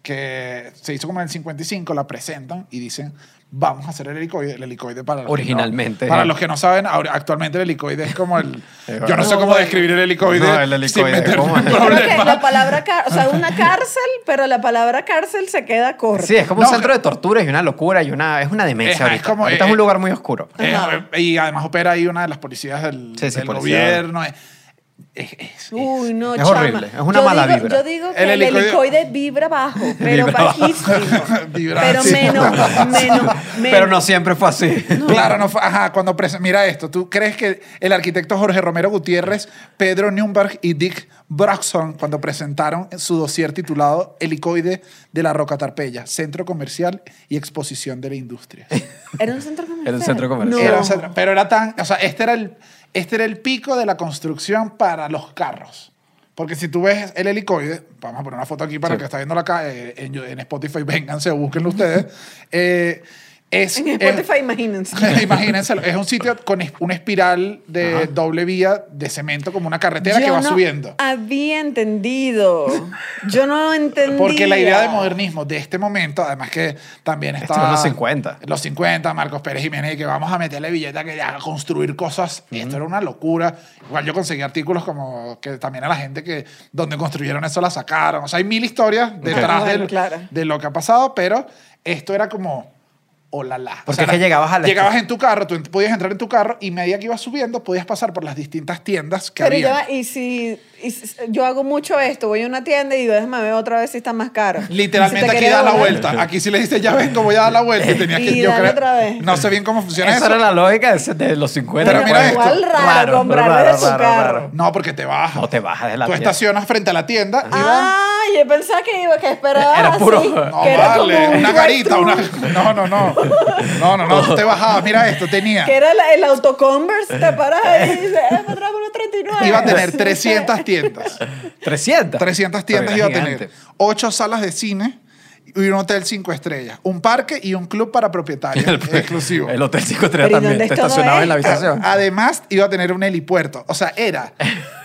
que se hizo como en el 55, la presentan y dicen, vamos a hacer el helicoide, el helicoide para los que Originalmente. no- para los que no saben, actualmente el helicoide es como el... <laughs> yo no sé cómo describir el helicoide, No, el helicoide, sin meterme ¿cómo en es? Yo creo que problemas. la palabra, car- o sea, una cárcel, pero la palabra cárcel se queda corta. Sí, es como No, un centro de torturas y una locura y una... Es una demencia Es- es ahorita. como- ahorita eh, es un lugar muy oscuro. Eh, Ajá. y además opera ahí una de las policías del, Sí, sí, del policía. gobierno. Es, es- es- Uy, no, Es chama. horrible, es una Yo mala digo- vibra. Yo digo que El el, helicoide- vibra bajo, pero Vibra bajísimo. <laughs> Vibra pero menos, menos, menos. Pero no siempre fue así. Claro, no fue- ajá, cuando mira esto, ¿tú crees que el arquitecto Jorge Romero Gutiérrez, Pedro Nürnberg y Dick Broxson, cuando presentaron su dossier titulado Helicoide de la Roca Tarpeya, Centro Comercial y Exposición de la Industria? Era un centro comercial. Era un centro comercial. No. Era un centro- pero era tan, o sea, este era, el, este era el pico de la construcción para los carros. Porque si tú ves el helicoide, vamos a poner una foto aquí para Sí. el que está viendo acá eh, en, en Spotify, <laughs> vénganse, búsquenlo ustedes. eh, es, En es- Spotify, imagínense. <laughs> Imagínense, es un sitio con es- una espiral de doble vía de cemento como una carretera Yo que va no subiendo. había entendido. Yo no entendía. Porque la idea de modernismo de este momento, además que también está... en los 50. Los 50, Marcos Pérez Jiménez, y que vamos a meterle billeta que a construir cosas. Esto era una locura. Igual yo conseguí artículos como que también a la gente que donde construyeron eso la sacaron. O sea, hay mil historias detrás Bueno, del- claro. de lo que ha pasado, pero esto era como... Oh, la, la. Porque es que llegabas a la- Llegabas en tu carro, tú podías entrar en tu carro y medida que ibas subiendo podías pasar por las distintas tiendas que Pero había. ya y si, y si- yo hago mucho esto, voy a una tienda y digo, déjame ver otra vez si está más caro. Literalmente Si te aquí da la vuelta. Aquí sí le dices, ya vengo, voy a dar la vuelta. Y tenías que, Y yo dale creo- otra vez. No sé bien cómo funciona Esa eso. era la lógica de, de los 50. Pero mira esto. igual raro, comprar de su carro. No, porque te baja. No te bajas de la Tú tienda. estacionas frente a la tienda y vas. Ah, yo pensaba que iba, que esperaba Era así, puro- No, que era vale, como un una garita, una... No, no, no. No, no, no, tú te bajabas. Mira esto, tenía... Que era la- el autoconverse, te paras ahí y dices, eh, me trajo unos 39. Iba a tener Sí, 300 tiendas. 300. 300 Pero tiendas iba a tener. 8 salas de cine y un hotel 5 estrellas. Un parque y un club para propietarios exclusivo. El Hotel 5 Estrellas Pero ¿y también. Te estacionaba en la habitación. Además, iba a tener un helipuerto. O sea, era.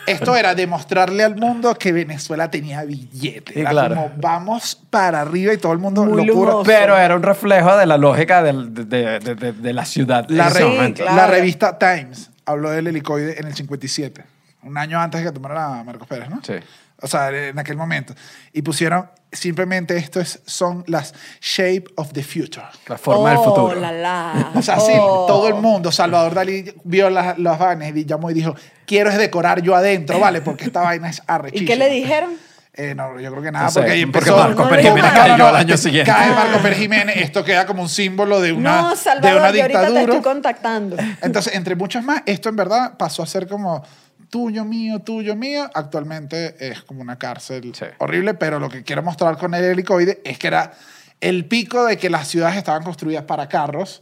Esto era demostrarle al mundo que Venezuela tenía billete. Sí, Era claro. como vamos para arriba y todo el mundo Muy locura. lujoso. Pero era un reflejo de la lógica del- de, de- de- de- de la ciudad. La, en ese re- momento. claro. la revista Times habló del helicoide en el 57, un año antes de que tomara a Marcos Pérez, ¿no? Sí. O sea, en aquel momento. Y pusieron simplemente esto es, son las shape of the future. La forma del Oh, futuro. la, la. O sea, sí, Oh. todo el mundo, Salvador Dalí vio las, las vainas y llamó y dijo, quiero es decorar yo adentro, ¿vale? Porque esta vaina es arrechísima. ¿Y qué le dijeron? Eh, no, yo creo que nada, No sé, porque ahí porque empezó... Marco No, Pérez Jiménez no, no, cayó no, al año siguiente. Cae Marco Pérez Jiménez, esto queda como un símbolo de una, no, de Salvador, una yo ahorita te dictadura. estoy contactando. Entonces, entre muchas más, esto en verdad pasó a ser como tuyo, mío, tuyo, mío. Actualmente es como una cárcel Sí. horrible, pero lo que quiero mostrar con el helicoide es que era el pico de que las ciudades estaban construidas para carros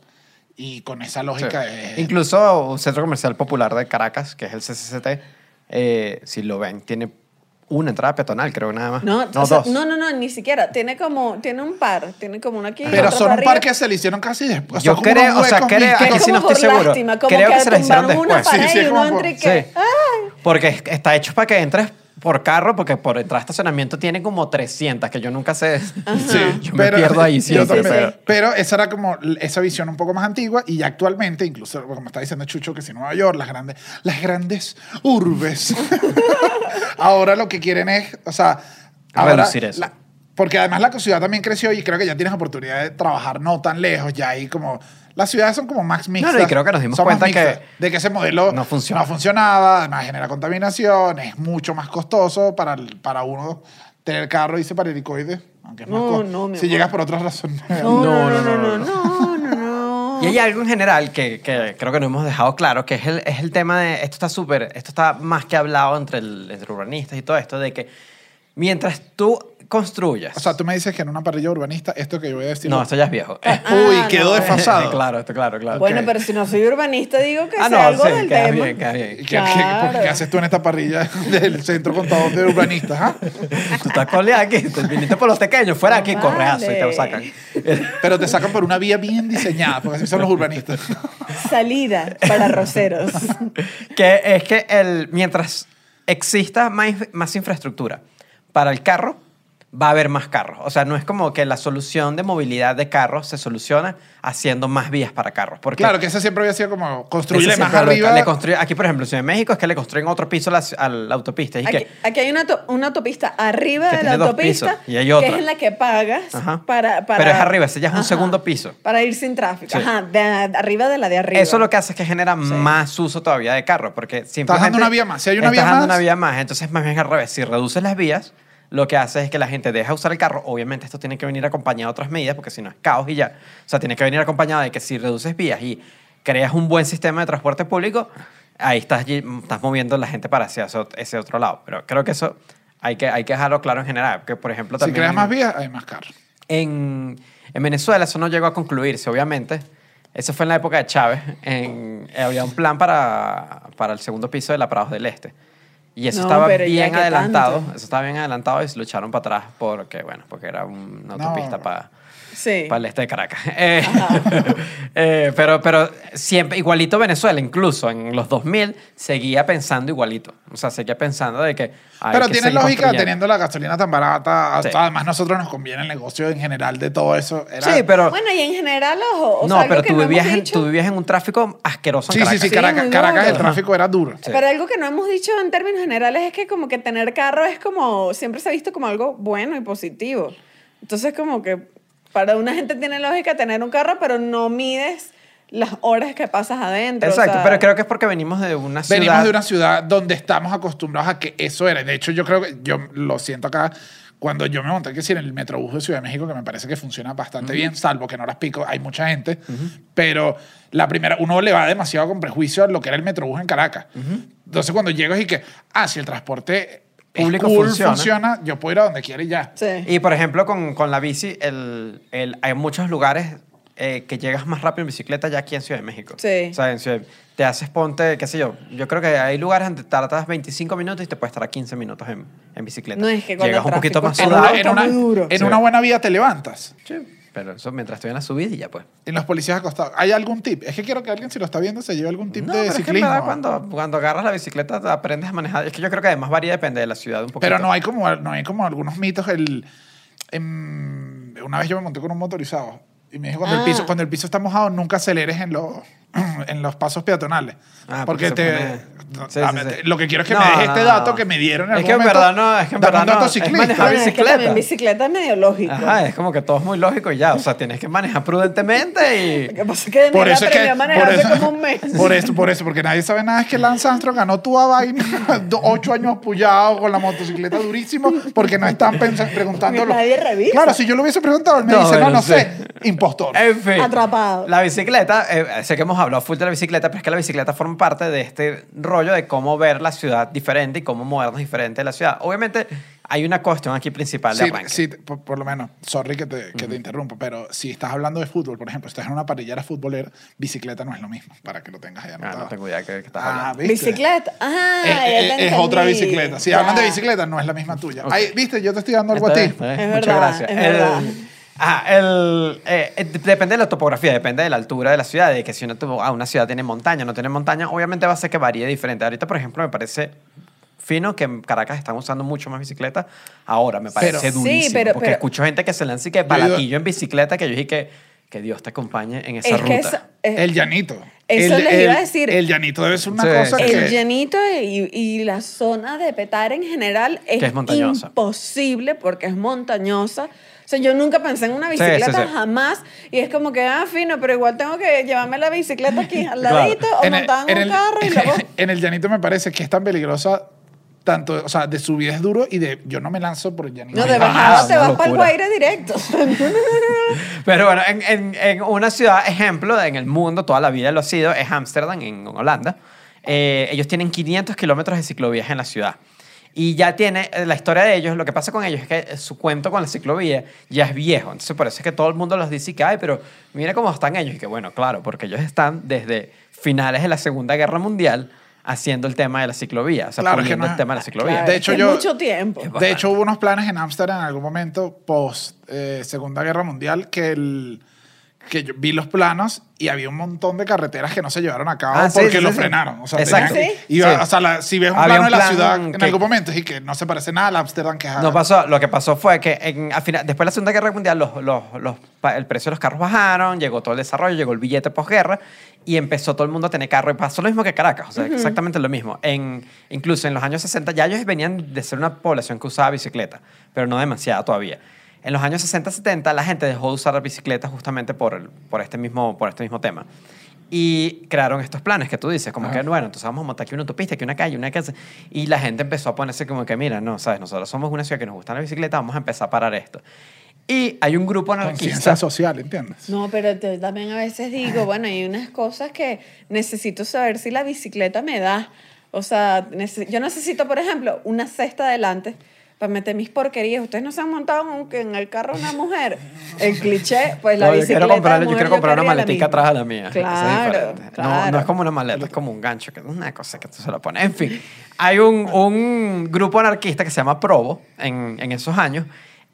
y con esa Sí. lógica Incluso un centro comercial popular de Caracas, que es el CCCT, eh, si lo ven, tiene una entrada peatonal, creo que nada más. No, no o sea, dos. no, no, no, ni siquiera. Tiene como, tiene un par. Tiene como una aquí. Pero son un par que se le hicieron casi después. Yo creo, o sea, creo- Es sí no estoy seguro. lástima, como Creo que, que se la hicieron una después. Sí, pared sí, es y uno como por- entra y que, Sí. ¡ay! Porque es- está hecho para que entres por carro, porque por entrar a estacionamiento tiene como 300, que yo nunca sé. Sí, yo me pierdo ahí yo siempre. también. pero- Pero esa era como esa visión un poco más antigua y actualmente, incluso como está diciendo Chucho, que si Nueva York, las grandes, las grandes urbes, <laughs> ahora lo que quieren es, o sea, ahora Reducir eso. la- porque además la ciudad también creció y creo que ya tienes oportunidad de trabajar no tan lejos, ya ahí como... Las ciudades son como más mixtas. no, y creo que nos dimos son cuenta que de que ese modelo no funciona. no funcionaba, además genera contaminación, es mucho más costoso para, el- para uno tener carro, dice para helicoide, aunque es más No, no, mi Si amor. llegas por otras razones. No, no, no, no, no, no, no, no. Y hay algo en general que, que creo que no hemos dejado claro, que es el, es el tema de, esto está súper, esto está más que hablado entre, el, entre urbanistas y todo esto, de que mientras tú construyas... O sea, tú me dices que en una parrilla urbanista, esto que yo voy a decir. no, esto ya es viejo. Uy, Ah, quedó no. desfasado. <laughs> claro, esto claro, claro. Bueno, pero si no soy urbanista, digo que ah, no, algo sí, del queda tema. bien, queda bien. ¿Qué, qué- Claro. qué haces tú en esta parrilla <laughs> del centro contador de urbanistas? ah? Tú estás coleado aquí, te viniste por los pequeños, fuera aquí, Vale. correazo, y te lo sacan. Pero te sacan por una vía bien diseñada, porque así son los urbanistas. Salida para roceros. que es que el, mientras exista más, más infraestructura para el carro, va a haber más carros. O sea, no es como que la solución de movilidad de carros se soluciona haciendo más vías para carros. Porque Claro, que ese siempre había sido como construirle más arriba. le construye- aquí, por ejemplo, en Ciudad de México es que le construyen otro piso a la, a la autopista. Y Aquí, que, aquí hay una, to- una autopista arriba de la autopista pisos, y hay otra. que es en la que pagas Ajá. para, para... Pero es arriba, ese ya es un segundo piso. Para ir sin tráfico. Sí. Ajá, de, arriba de la de arriba. Eso lo que hace es que genera más uso todavía de carros, porque simplemente... dando una vía más. Si hay una estás vía dando más- una vía más. Entonces, más bien al revés. Si reduces las vías, lo que hace es que la gente deja usar el carro. Obviamente esto tiene que venir acompañado de otras medidas, porque si no es caos y ya. O sea, tiene que venir acompañado de que si reduces vías y creas un buen sistema de transporte público, ahí estás, lle- estás moviendo la gente para hacia ese- otro lado. Pero creo que eso hay que, hay que dejarlo claro en general. Que, por ejemplo, Si también... creas más vías, hay más carros. En, en Venezuela eso no llegó a concluirse, obviamente. Eso fue en la época de Chávez. En- había un plan para, para el segundo piso de la Prados del Este. Y eso No, estaba bien adelantado. tanto. Eso estaba bien adelantado y se lo echaron para atrás porque, bueno, porque era una No. autopista para Sí. para el este de Caracas. <laughs> Eh, <laughs> eh, pero, pero siempre, igualito Venezuela, incluso en los 2000, seguía pensando igualito. O sea, seguía pensando de que... hay Pero que tiene lógica teniendo la gasolina tan barata. Sí. Además, nosotros nos conviene el negocio en general de todo eso. Era- Sí, pero... Bueno, y en general, ojo. o no, sea, pero tú, no vivías en, tú vivías en un tráfico asqueroso en Sí, sí, Caracas. sí, Sí, Caracas, Caracas el tráfico era duro. Sí. Pero algo que no hemos dicho en términos generales es que como que tener carro es como, siempre se ha visto como algo bueno y positivo. Entonces como que para una gente tiene lógica tener un carro, pero no mides las horas que pasas adentro. o Exacto, sea, pero creo que es porque venimos de una ciudad... Venimos de una ciudad donde estamos acostumbrados a que eso era. De hecho, yo creo que yo lo siento acá. Cuando yo me monté que sí, en el Metrobús de Ciudad de México, que me parece que funciona bastante bien, salvo que en horas pico hay mucha gente, pero la primera, uno le va demasiado con prejuicio a lo que era el Metrobús en Caracas. Entonces, cuando llego y que, ah, si el transporte Público cool, funciona. funciona. yo puedo ir a donde quiera y ya. Sí. Y por ejemplo, con, con la bici, el, el- hay muchos lugares eh, que llegas más rápido en bicicleta ya aquí en Ciudad de México. Sí. O sea, en Ciudad- te haces ponte, qué sé yo, yo creo que hay lugares donde tardas 25 minutos y te puedes estar 15 minutos en, en bicicleta. No, es que cuando Llegas el un poquito más está En sudado. una, en una- en Sí. una buena vía te levantas. Sí, pero eso mientras estoy en la subida y ya pues. Y los policías acostados. ¿Hay algún tip? Es que quiero que alguien, si lo está viendo, se lleve algún tip No, de pero es que en ciclismo. verdad cuando, cuando agarras la bicicleta te aprendes a manejar. Es que yo creo que además varía, depende de la ciudad un poquito. Pero no hay como, no hay como algunos mitos. El, em, una vez yo me monté con un motorizado y me dijo, cuando, el, Ah. piso, cuando el piso está mojado, nunca aceleres en los, <clears throat> en los pasos peatonales. Ah, porque porque te, pone- no, Sí, dame- sí, sí. lo que quiero es que No, me dejes no, este no. dato que me dieron en Es algún que en momento. verdad no, es que en verdad un dato no, es ciclista. manejar Bueno, es que bicicleta. bicicleta es medio lógico. Ajá, es como que todo es muy lógico y ya. O sea, tienes que manejar prudentemente y... Pasa que Por eso es que. por hace eso, como un mes. <laughs> Por eso, por eso, porque nadie sabe nada. Es que Lance Armstrong ganó tu vaina, <laughs> ocho años pullado con la motocicleta durísimo, porque no están preguntándolo. Nadie revisa. Claro, si yo lo hubiese preguntado, él me No, dice, no, no sé, impostor. En fin. Atrapado. La bicicleta, eh, sé que hemos hablado full de la bicicleta, pero es que la bicicleta forma parte de este rollo de cómo ver la ciudad diferente y cómo movernos diferente de la ciudad. Obviamente, hay una cuestión aquí principal de Sí, arranque. sí, por, por lo menos, sorry que te, que te interrumpo, pero si estás hablando de fútbol, por ejemplo, estás en una parrillera futbolera, bicicleta no es lo mismo, para que lo tengas ahí Ah, no tengo idea de qué, qué estás Ah, hablando. ¿viste? Bicicleta. Ah, Es, ya es- te es otra bicicleta. Si Ya. hablan de bicicleta, no es la misma tuya. Ok. Ahí, ¿Viste? Yo te estoy dando algo a ti. Es Muchas verdad, gracias. es El- verdad. Ajá, el, eh, eh, depende de la topografía, depende de la altura de la ciudad, de que si una, ah, una ciudad tiene montaña o no tiene montaña, obviamente va a ser que varíe diferente. Ahorita, por ejemplo, me parece fino que en Caracas están usando mucho más bicicleta. Ahora me parece Pero- durísimo. Sí, pero- porque pero- escucho gente que se lanza y que balatillo en bicicleta, que yo dije que, que Dios te acompañe en esa Es ruta. que es- es- El llanito. Eso el, les el- iba a decir. El llanito debe ser una Sí, cosa sí, que... El llanito y, y la zona de Petar en general es, Que es imposible porque es montañosa. O sea, yo nunca pensé en una Sí, bicicleta sí, sí. jamás. Y es como que, ah, fino, pero igual tengo que llevarme la bicicleta aquí al Claro. ladito o en el, montada en, en un el- carro y luego... en el llanito me parece que es tan peligrosa tanto, o sea, de subida es duro y de yo no me lanzo por ya ni No, de Bajada, bajada te vas para el. Guaire directo. <laughs> Pero bueno, en, en- en una ciudad ejemplo en el mundo, toda la vida lo ha sido, es Ámsterdam, en Holanda. Eh, ellos tienen 500 kilómetros de ciclovías en la ciudad. Y ya tiene, eh, la historia de ellos, lo que pasa con ellos es que su cuento con la ciclovía ya es viejo. Entonces por eso es que todo el mundo los dice que, ay, pero mira cómo están ellos. Y que bueno, claro, porque ellos están desde finales de la Segunda Guerra Mundial haciendo el tema de la ciclovía. O sea, Claro, que no- el tema de la ciclovía. Claro, De hecho, es yo- mucho tiempo. De hecho, hubo unos planes en Ámsterdam en algún momento post eh, Segunda Guerra Mundial que el que yo vi los planos y había un montón de carreteras que no se llevaron a cabo Ah, sí, porque sí, lo sí, sí. frenaron. O sea, Exacto. tenían- ¿Sí? iba- Sí. o sea, la- si ves un Había plano un de la plan ciudad en que- algún momento y que no se parece nada al Ámsterdam que es No pasó, lo que pasó fue que en, al final, después de la Segunda Guerra Mundial los, los- los- pa- el precio de los carros bajaron, llegó todo el desarrollo, llegó el billete posguerra y empezó todo el mundo a tener carro y pasó lo mismo que Caracas, o sea, exactamente lo mismo. En, incluso en los años 60 ya ellos venían de ser una población que usaba bicicleta, pero no demasiado todavía. En los años 60-70 la gente dejó de usar la bicicleta justamente por, el- por, este mismo, por este mismo tema. Y crearon estos planes que tú dices, como Ajá. que, bueno, entonces vamos a montar aquí una autopista, aquí una calle, una casa. Y la gente empezó a ponerse como que, mira, no, ¿sabes? Nosotros somos una ciudad que nos gusta la bicicleta, vamos a empezar a parar esto. Y hay un grupo Conciencia anarquista. social, ¿entiendes? No, pero te- también a veces digo, bueno, hay unas cosas que necesito saber si la bicicleta me da. O sea, yo necesito, por ejemplo, una cesta adelante para meter mis porquerías. Ustedes no se han montado en, un- en el carro una mujer. <laughs> El cliché, pues la No, yo bicicleta. quiero comprar, de yo mujer, quiero comprar una querría la maletica atrás de la mía. Eso es Claro. No, claro. no es como una maleta, es como un gancho, que es una cosa que tú se la pones. En fin, hay un, un grupo anarquista que se llama Provo en, en esos años.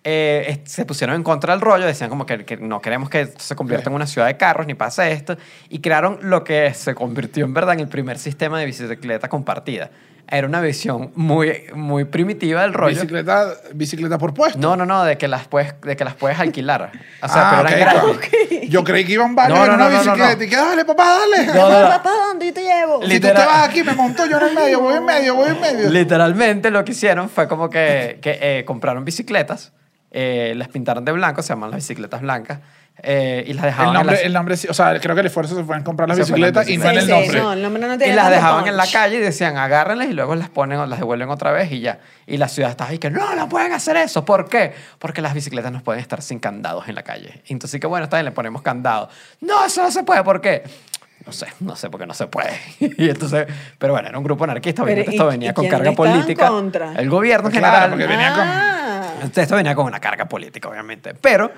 eh, se pusieron en contra del rollo, decían como que, que no queremos que se convierta en una ciudad de carros ni pase esto, y crearon lo que se convirtió en verdad en el primer sistema de bicicleta compartida. Era una visión muy, muy primitiva del rollo. Bicicleta, bicicleta por puesto. No, no, no, de que las puedes, de que las puedes alquilar. O sea, Ah, pero eran <laughs> ok, gratis. claro. Yo creí que iban varios No, en no, una no, no, no, bicicleta no. y que dale, papá, dale. No, no, no. Papá, ¿dónde te llevo? Si tú te vas aquí, me monto yo en el medio, voy en medio, voy en medio. Literalmente lo que hicieron fue como que, que, eh, compraron bicicletas, eh, las pintaron de blanco, se llaman las bicicletas blancas, eh, y las dejaban El nombre, en la, el nombre, o sea, creo que el esfuerzo se fue en comprar las Se bicicletas y no en el Sí, nombre. sí, no, el nombre no y las dejaban en la punch. calle y decían agárrenlas y luego las ponen, las devuelven otra vez y ya. Y la ciudad estaba ahí que no, no pueden hacer eso. ¿Por qué? Porque las bicicletas no pueden estar sin candados en la calle. Entonces que bueno, está bien, le ponemos candados. No, eso no se puede. ¿Por qué? No sé, no sé por qué no se puede. <laughs> y entonces, pero bueno, era un grupo anarquista, Pero, obviamente ¿y- esto venía con carga política. contra? El gobierno en Claro, general. porque venía con- Ah. Entonces, esto venía con una carga política, obviamente. Pero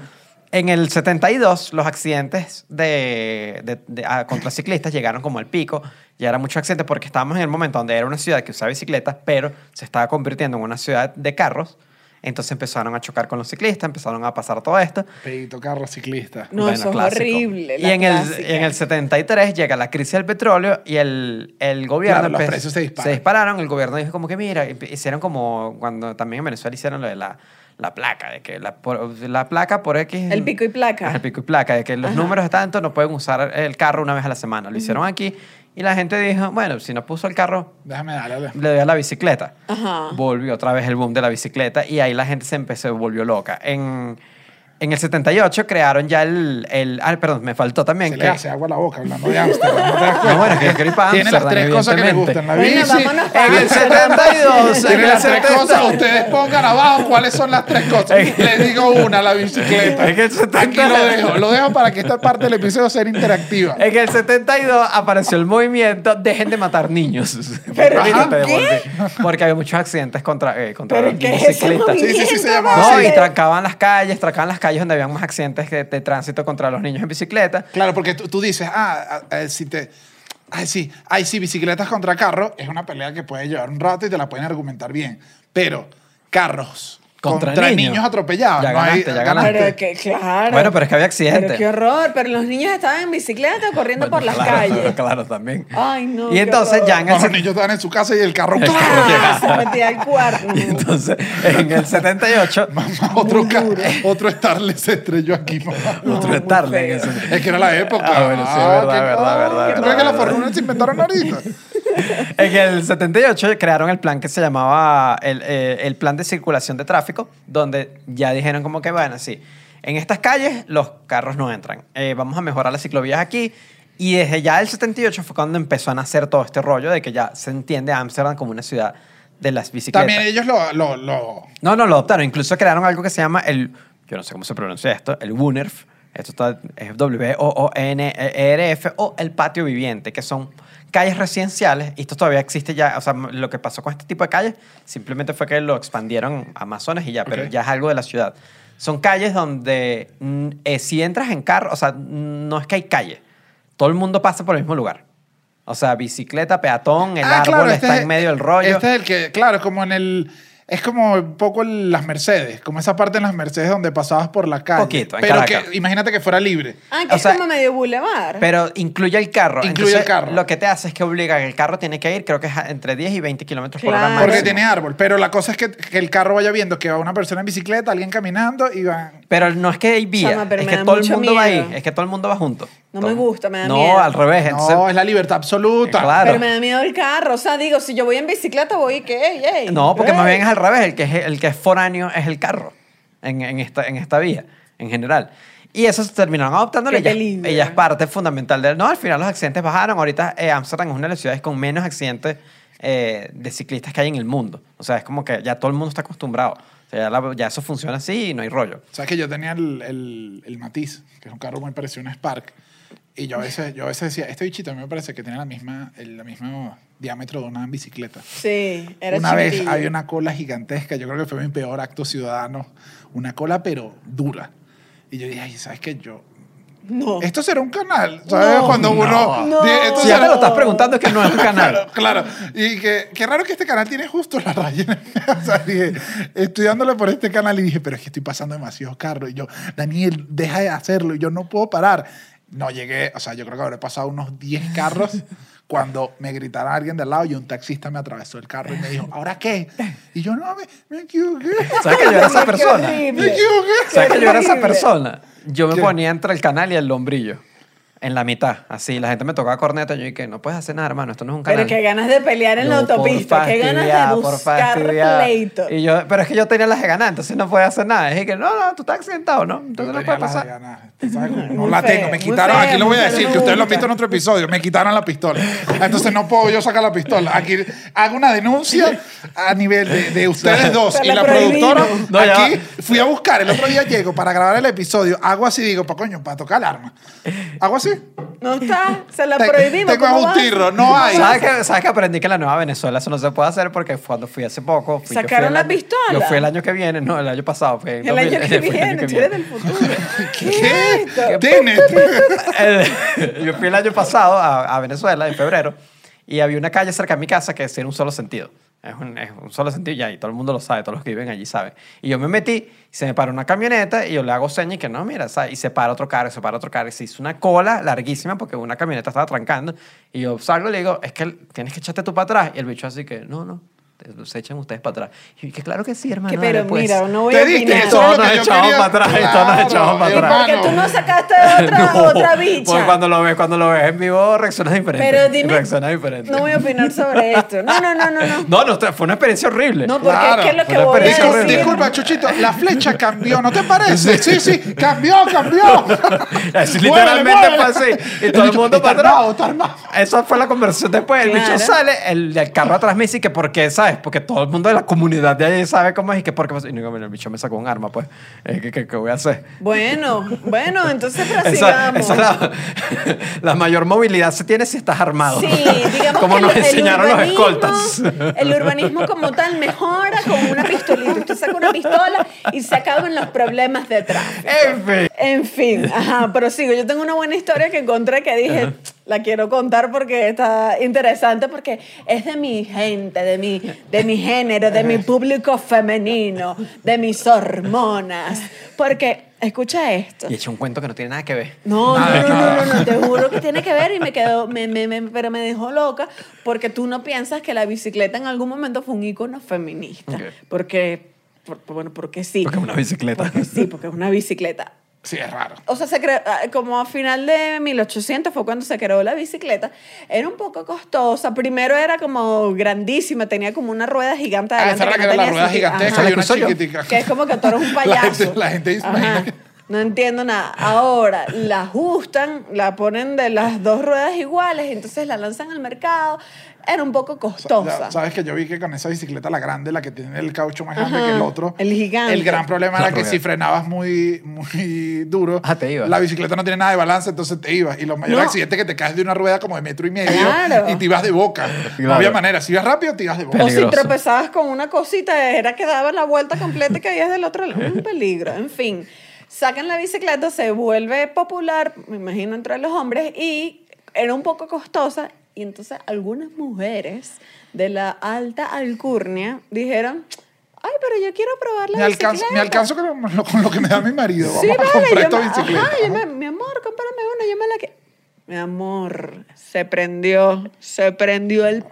en el 72, los accidentes de, de- de- a- contra ciclistas llegaron como al pico. Ya eran muchos accidentes porque estábamos en el momento donde era una ciudad que usaba bicicletas, pero se estaba convirtiendo en una ciudad de carros. Entonces empezaron a chocar con los ciclistas, empezaron a pasar todo esto. Pedito carro ciclista. No, Bueno, eso es clásico. horrible. Y la en el, y en el 73 llega la crisis del petróleo y el, el gobierno... Claro, los precios se disparan. Se dispararon, el gobierno dijo como que mira, y- hicieron como cuando también en Venezuela hicieron lo de la, la placa, de que la, por- la placa por X... El pico y placa. El pico y placa, de que los Ajá. números de tanto no pueden usar el carro una vez a la semana. Lo hicieron aquí y la gente dijo, bueno, si no puso el carro, Déjame darle. le doy a la bicicleta. Ajá. Volvió otra vez el boom de la bicicleta y ahí la gente se empezó, volvió loca. En, en el 78 crearon ya el, el... Ah, perdón, me faltó también Se que... le hace agua a la boca hablando de Ámsterdam. ¿no te das cuenta? No, bueno, que para Tiene las tres cosas que le gustan. La Bueno, bici. para En el Ámsterdam. 72, en Tiene el las tres 70. cosas. Ustedes pongan abajo cuáles son las tres cosas. Les digo una, la bicicleta. Es que el 70 Aquí lo dejo. Lo dejo para que esta parte del episodio sea interactiva. En el 72 apareció el movimiento Dejen de matar niños. ¿Pero Porque qué? Porque había muchos accidentes contra, eh, contra ¿Pero los qué es ese. Sí, sí, sí, se movimiento, llama No, así. y trancaban las calles, trancaban las calles donde habían más accidentes de, de tránsito contra los niños en bicicleta. Claro, porque tú, tú dices, ah, ah, eh, si te. Ay, sí, ay, sí, bicicletas contra carros es una pelea que puede llevar un rato y te la pueden argumentar bien. Pero carros Contra contra, niños. niños. atropellados. Ya no hay- ganaste, ya ganaste. Pero que, claro. Bueno, pero es que había accidentes. Pero qué horror. Pero los niños estaban en bicicleta o corriendo por las claro, calles. Claro, también. Ay, no. Y entonces horror. ya en No, el los niños estaban en su casa y el carro. El carro Ah, se metía al <laughs> cuarto. Y entonces, en el 78, <laughs> Mamá, otro, ca- otro Starlet se estrelló aquí, mamá. otro ese- Es que era la época. Ah, bueno, sí, verdad, qué- verdad, verdad, ¿Tú crees que las formulas se inventaron ahorita? <laughs> En el 78 crearon el plan que se llamaba el, eh, el plan de circulación de tráfico, donde ya dijeron como que, bueno, sí, en estas calles los carros no entran. Eh, vamos a mejorar las ciclovías aquí. Y desde ya el 78 fue cuando empezó a nacer todo este rollo de que ya se entiende a Ámsterdam como una ciudad de las bicicletas. También ellos lo, lo, lo- No, no, lo adoptaron. Incluso crearon algo que se llama el, yo no sé cómo se pronuncia esto, el WUNERF. Esto está, es W-O-O-N-E-R-F o el patio viviente, que son calles residenciales. Y esto todavía existe ya. O sea, lo que pasó con este tipo de calles simplemente fue que lo expandieron a Amazonas y ya, pero Ok. ya es algo de la ciudad. Son calles donde eh, si entras en carro, o sea, no es que hay calle. Todo el mundo pasa por el mismo lugar. O sea, bicicleta, peatón, el Ah, árbol claro, este está es- en medio del rollo. Este es el que, claro, como en el. Es como un poco las Mercedes, como esa parte en las Mercedes donde pasabas por la calle. Poquito, en Pero Caracas. que imagínate que fuera libre. Ah, que O es sea, como medio boulevard. Pero incluye el carro. Incluye el Entonces, carro. Lo que te hace es que obliga que el carro tiene que ir, creo que es a- entre 10 y 20 kilómetros por hora Claro. máximo. Porque tiene árbol. Pero la cosa es que, que el carro vaya viendo que va una persona en bicicleta, alguien caminando y van. Pero no es que hay vía, Chama, pero es me que da todo el mucho mundo va ahí, miedo. es que todo el mundo va junto. No me gusta, me da no, miedo. al revés. entonces- No, es la libertad absoluta. Claro. Pero me da miedo el carro. O sea, digo, si yo voy en bicicleta, voy que, ey, ey. No, porque más ey. bien es al revés. El que es, el que es foráneo es el carro en, en esta, en esta vía, en general. Y eso se terminaron adoptando. Qué Ella, ella es parte fundamental de... No, al final los accidentes bajaron. Ahorita eh, Amsterdam es una de las ciudades con menos accidentes eh, de ciclistas que hay en el mundo. O sea, es como que ya todo el mundo está acostumbrado. O sea, ya, la- ya eso funciona así y no hay rollo. Sabes que yo tenía el, el, el Matiz, que es un carro muy parecido a un Spark. Y yo a veces, yo a veces decía, este bichito a mí me parece que tiene la misma, el, la misma diámetro de una bicicleta. Sí, era una vez había una cola gigantesca, yo creo que fue mi peor acto ciudadano, una cola pero dura. Y yo dije, ay, ¿sabes qué? Yo, No. esto será un canal, ¿sabes? No. Cuando uno... No. Esto Si ya te lo estás preguntando es que no es un <laughs> canal. Claro, claro. Y que, qué raro que este canal tiene justo la raya. <laughs> o sea, dije, estudiándole por este canal y dije, pero es que estoy pasando demasiados carros. Y yo, Daniel, deja de hacerlo. Y yo no puedo parar. No llegué, o sea, yo creo que habré pasado unos 10 carros cuando me gritara alguien de al lado y un taxista me atravesó el carro y me dijo, ¿ahora qué? Y yo, no, me, me equivoqué. ¿Sabes que yo era <laughs> esa persona? Me equivoqué. ¿Sabes que yo era esa persona? Yo me ¿Qué? ponía entre el canal y el lombrillo. En la mitad, así. La gente me tocaba corneta y yo dije, no puedes hacer nada, hermano. Esto no es un canal. Pero qué ganas de pelear en la Yo, autopista. Qué ganas de buscar pleito. Y yo, pero es que yo tenía las de ganar, entonces no podía hacer nada. Es que, no, no, tú estás accidentado, ¿no? Entonces no puede las de pasar. <laughs> No la feo, tengo, me quitaron, feo, aquí lo voy a decir, que ustedes lo han visto en otro episodio, me quitaron la pistola. Entonces no puedo yo sacar la pistola. Aquí hago una denuncia a nivel de, de ustedes <laughs> dos y la productora. No, ya aquí fui a buscar, el otro día llego para grabar el episodio, hago así, digo, pa' coño, para tocar el arma. Hago así. No está, se la prohibimos. tengo a ¿cómo un vas? tirro, no hay. ¿Sabes que, ¿Sabes que aprendí que en la Nueva Venezuela eso no se puede hacer? Porque cuando fui hace poco... Fui, fui ¿Sacaron el la año- pistola? Yo fui el año que viene, no, el año pasado. En El año 2000, que <laughs> el año viene, que tú eres viene. del futuro. <laughs> ¿Qué? El- <laughs> yo fui el año pasado a, a Venezuela, en febrero, y había una calle cerca de mi casa que tiene un solo sentido. Es un, es un solo sentido ya, y todo el mundo lo sabe, todos los que viven allí saben. Y yo me metí, se me paró una camioneta, y yo le hago señas y que no, mira, ¿sabes? y se para otro carro, se para otro carro, y se hizo una cola larguísima porque una camioneta estaba trancando. Y yo salgo y le digo, es que tienes que echarte tú para atrás. Y el bicho así que, no, no, se echan ustedes para atrás. Y yo, que claro que sí, hermano. Que, pero dale, pues". mira, no voy Te a opinar. eso Todos nos echamos para atrás, y todos nos echamos para Claro, atrás. Porque tú no sacaste otra, <laughs> No, otra bicha. Porque cuando lo ves, cuando lo ves en vivo reaccionas diferente. Pero dime, Reaccionas diferente. no voy a opinar sobre esto. No, no, no, no, no. <laughs> No, no, fue una experiencia horrible. No, porque Claro. es que lo que voy a decir... horrible. Disculpa, Chuchito, la flecha cambió, ¿no te parece? Sí, sí, cambió, cambió. Muévele, literalmente fue así. Y todo el mundo para atrás. Esa fue la conversación después. El bicho Claro. sale, el, carro atrás me dice que por qué, ¿sabes? Porque todo el mundo de la comunidad de ahí sabe cómo es y que por qué. Y digo, mira, el bicho me sacó un arma, pues. ¿Qué, qué, qué voy a hacer? Bueno, bueno, entonces <laughs> Esa, prosigamos. esa es la, <laughs> la mayor movilidad se tiene si estás armado. Sí, <laughs> digamos Como que nos el- el enseñaron los urbanismo- escoltas. El urbanismo como tal mejora con una pistolita. Usted saca una pistola y se acaban los problemas de tráfico. En fin. En fin, ajá, pero sigo. Yo tengo una buena historia que encontré que dije, la quiero contar porque está interesante, porque es de mi gente, de mi, de mi género, de mi público femenino, de mis hormonas. Porque, escucha esto. Y eché un cuento que no tiene nada que ver. No, no, no, no, no, te juro que tiene que ver y me quedó, me, me, me- pero me dejó loca porque tú no piensas que la bicicleta en algún momento fue un ícono feminista. Ok. Porque, por- bueno, porque sí. Porque es una bicicleta. Porque sí, porque es una bicicleta. Sí, es raro. O sea, se creó, ah, como a final de 1800 fue cuando se creó la bicicleta. Era un poco costosa. Primero era como grandísima, tenía como una rueda gigante Ah, adelante. esa era la no que era la rueda sentido. gigantesca y una Esa chiquitica. Que es como que tú eres un <laughs> La payaso. gente, la gente No entiendo nada. Ahora la ajustan, la ponen de las dos ruedas iguales, entonces la lanzan al mercado. Era un poco costosa. Sabes que yo vi que con esa bicicleta, la grande, la que tiene el caucho más grande Ajá, que el otro, el gigante. el gran problema La era que si frenabas muy, muy duro, Ah, te la bicicleta no tiene nada de balance, entonces te ibas. Y los mayores No. accidentes que te caes de una rueda como de metro y medio Claro. y te ibas de boca. No había manera. Si ibas rápido, te ibas de boca. O si Peligroso. tropezabas con una cosita, era que dabas la vuelta completa y caías del otro lado. Un peligro. En fin, sacan la bicicleta, se vuelve popular, me imagino, entre los hombres y era un poco costosa. Y entonces algunas mujeres de la alta alcurnia dijeron, ay, pero yo quiero probar la Me alcanzo, bicicleta. me alcanzo con, lo, con lo que me da mi marido. Vamos Sí, a vale, comprar yo esta me- bicicleta. Ajá, yo me- mi amor, cómprame una, yo me la que... Mi amor, se prendió, se prendió el...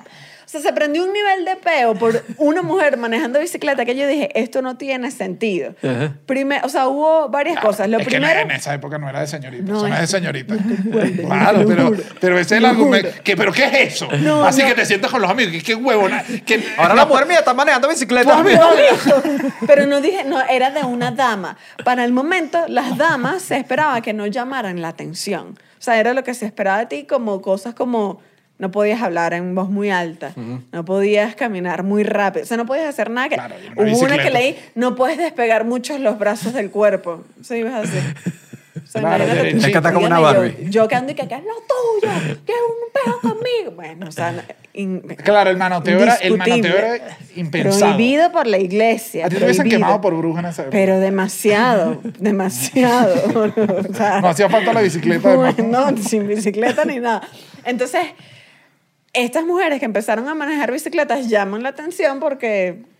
O sea, se prendió un nivel de peo por una mujer manejando bicicleta que yo dije, esto no tiene sentido. Ajá. Primer, o sea, hubo varias cosas. Lo es que no- primero... en esa época no era de señorita, No, eso no es de señorita. claro, pero, pero ese es el argumento. ¿Pero qué es eso? No, Así no. que te sientas con los amigos. Que qué huevona. Que, Ahora la mujer mía está manejando bicicleta. Pero no dije, no, era de una dama. Para el momento, las damas se esperaba que no llamaran la atención. O sea, era lo que se esperaba de ti, como cosas como no podías hablar en voz muy alta, no podías caminar muy rápido, o sea, no podías hacer nada que... Claro, una Hubo una que leí, no puedes despegar muchos los brazos del cuerpo. Eso ibas a decir. O sea, Claro, imagínate tú, que está como una yo- Barbie. Yo, que ando y que acá es lo tuyo, que es un pedo conmigo. Bueno, o sea, in- Claro, el manoteo era, el manoteo era impensado. Prohibido por la iglesia. A ti te hubiesen quemado por bruja en esa época. Pero demasiado, demasiado. <laughs> O sea, No hacía falta la bicicleta, <laughs> además. No, sin bicicleta ni nada. Entonces, estas mujeres que empezaron a manejar bicicletas llaman la atención porque por- por- por-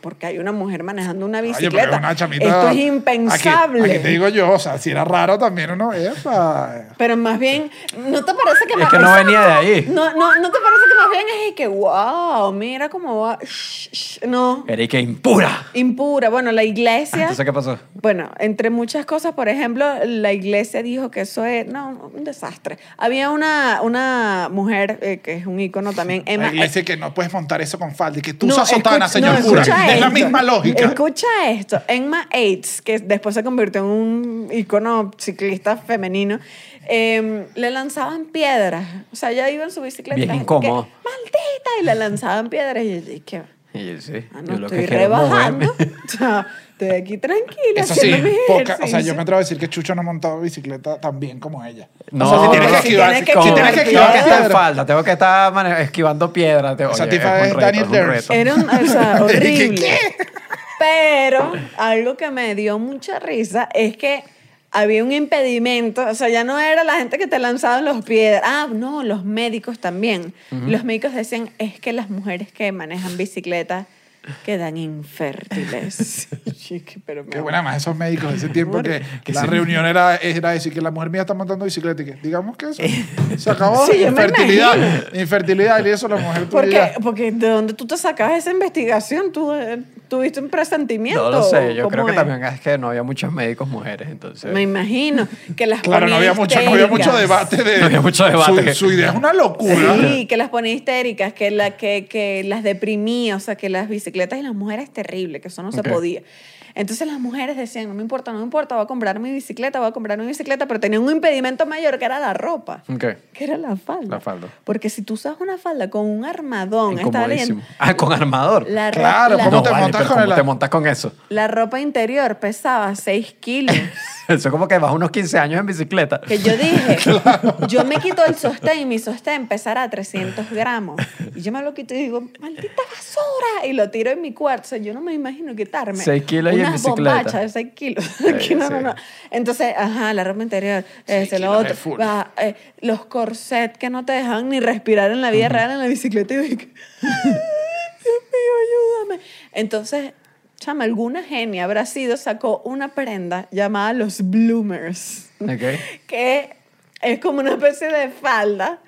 porque hay una mujer manejando una Oye, bicicleta. pero una chamita. Esto es Aquí, impensable. aquí te digo yo, o sea, si era raro también uno. Epa. Pero más bien, ¿no te parece que Es más que no venía de ahí. No, no, ¿no te parece que más bien es que, wow, mira cómo va. Shh, shh, No, Erika impura. impura. Bueno, la iglesia. Entonces, ¿qué pasó? Bueno, entre muchas cosas, por ejemplo, la iglesia dijo que eso es, no, un desastre. Había una, una mujer eh, que es un ícono también, Emma. La iglesia que no puedes montar eso con falda y que tú No, usas sotana, escucha- señor no, cura. escucha Es la esto. misma lógica. Escucha esto. Emma Aids, que después se convirtió en un ícono ciclista femenino, eh, le lanzaban piedras. O sea, ella iba en su bicicleta. Bien la incómodo. "¿Qué? Maldita. Y le lanzaban piedras. Y yo dije, Y yo, sí, ah, yo no, lo estoy que rebajando. <laughs> O sea, estoy aquí tranquila Eso sí, poca, o sea, yo me atrevo a decir que Chucho no ha montado bicicleta tan bien como ella. No, o sea, si tienes que si esquivar, tienes que si tienes que tengo esquivar que estar en falda, tengo que estar esquivando piedras. te- Esa oye, tipa es es un reto, Daniel reto. Era un, o sea, <laughs> horrible. ¿Qué? Pero algo que me dio mucha risa es que había un impedimento, o sea, ya no era la gente que te lanzaban los piedras, ah, no, los médicos también. Los médicos decían, es que las mujeres que manejan bicicleta quedan infértiles. <laughs> Chiqui, pero me Qué buena más esos médicos de ese tiempo que, Que la reunión era, era decir que la mujer mía está montando bicicleta y que digamos que eso <laughs> se acabó. Sí, yo me infertilidad, infertilidad y eso la mujer. Porque, porque de dónde tú te sacabas esa investigación, tú eh, tuviste un presentimiento. No lo sé, yo ¿Cómo creo que es? también es que no había muchos médicos mujeres, entonces... Me imagino que las Claro, no había mucho, no había mucho debate de. No había mucho debate. Su, su idea es una locura. Sí, que las ponía histéricas, que, la, que, que las deprimía, o sea, que las bicicletas y las mujeres terrible, que eso no se podía. Entonces las mujeres decían, no me importa, no me importa, voy a comprar mi bicicleta, voy a comprar mi bicicleta, pero tenía un impedimento mayor que era la ropa, Ok. que era la falda. La falda. Porque si tú usas una falda con un armadón, estaba leyendo. Ah, con armador. la, ro- Claro, la- ¿cómo no, te vale, montas con ¿cómo el- te montas con eso? la ropa interior pesaba 6 kilos. <laughs> Eso es como que vas unos 15 años en bicicleta. Que yo dije, <laughs> yo me quito el sostén y mi sostén pesará a 300 gramos. Y yo me lo quito y digo, maldita basura. Y lo tiro en mi cuarto. O sea, yo no me imagino quitarme. Seis kilos y en unas bicicleta. bombachas de 6 kilos. <laughs> Sí, Aquí no, no, sí. no. Entonces, ajá, la ropa interior, este, lo otro. eh, los corsets que no te dejaban ni respirar en la vida real en la bicicleta. Y Dios mío, ayúdame. Entonces, chama, alguna genia habrá sido, sacó una prenda llamada los bloomers Ok. <laughs> que es como una especie de falda,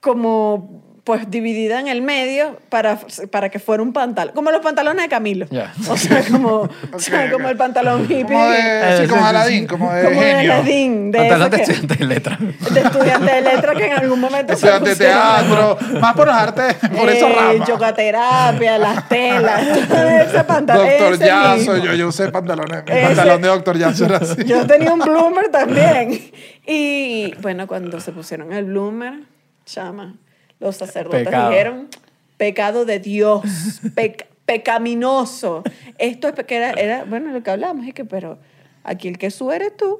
como pues dividida en el medio para, para que fuera un pantalón. Como los pantalones de Camilo. Ya. O sea, <laughs> como, o sea, Ok, como el pantalón hippie. Como de, sí, como Aladín, como de como de genio. Aladdin, de Pantalón de que- estudiante de letra. de estudiante de letra que en algún momento Estudiante de teatro, más por los artes, por Eh, esa rama. yogaterapia, las telas, ese pantalón. Doctor ese mismo. yo, yo usé pantalones, mi Ese- pantalón de Doctor Yazo era así. Yo tenía un bloomer también. Y bueno, cuando se pusieron el bloomer, chama, los sacerdotes Pecado. dijeron, pecado de Dios, pec- pecaminoso. Esto es que era, era, bueno, lo que hablamos es que, pero aquí el que sube eres tú.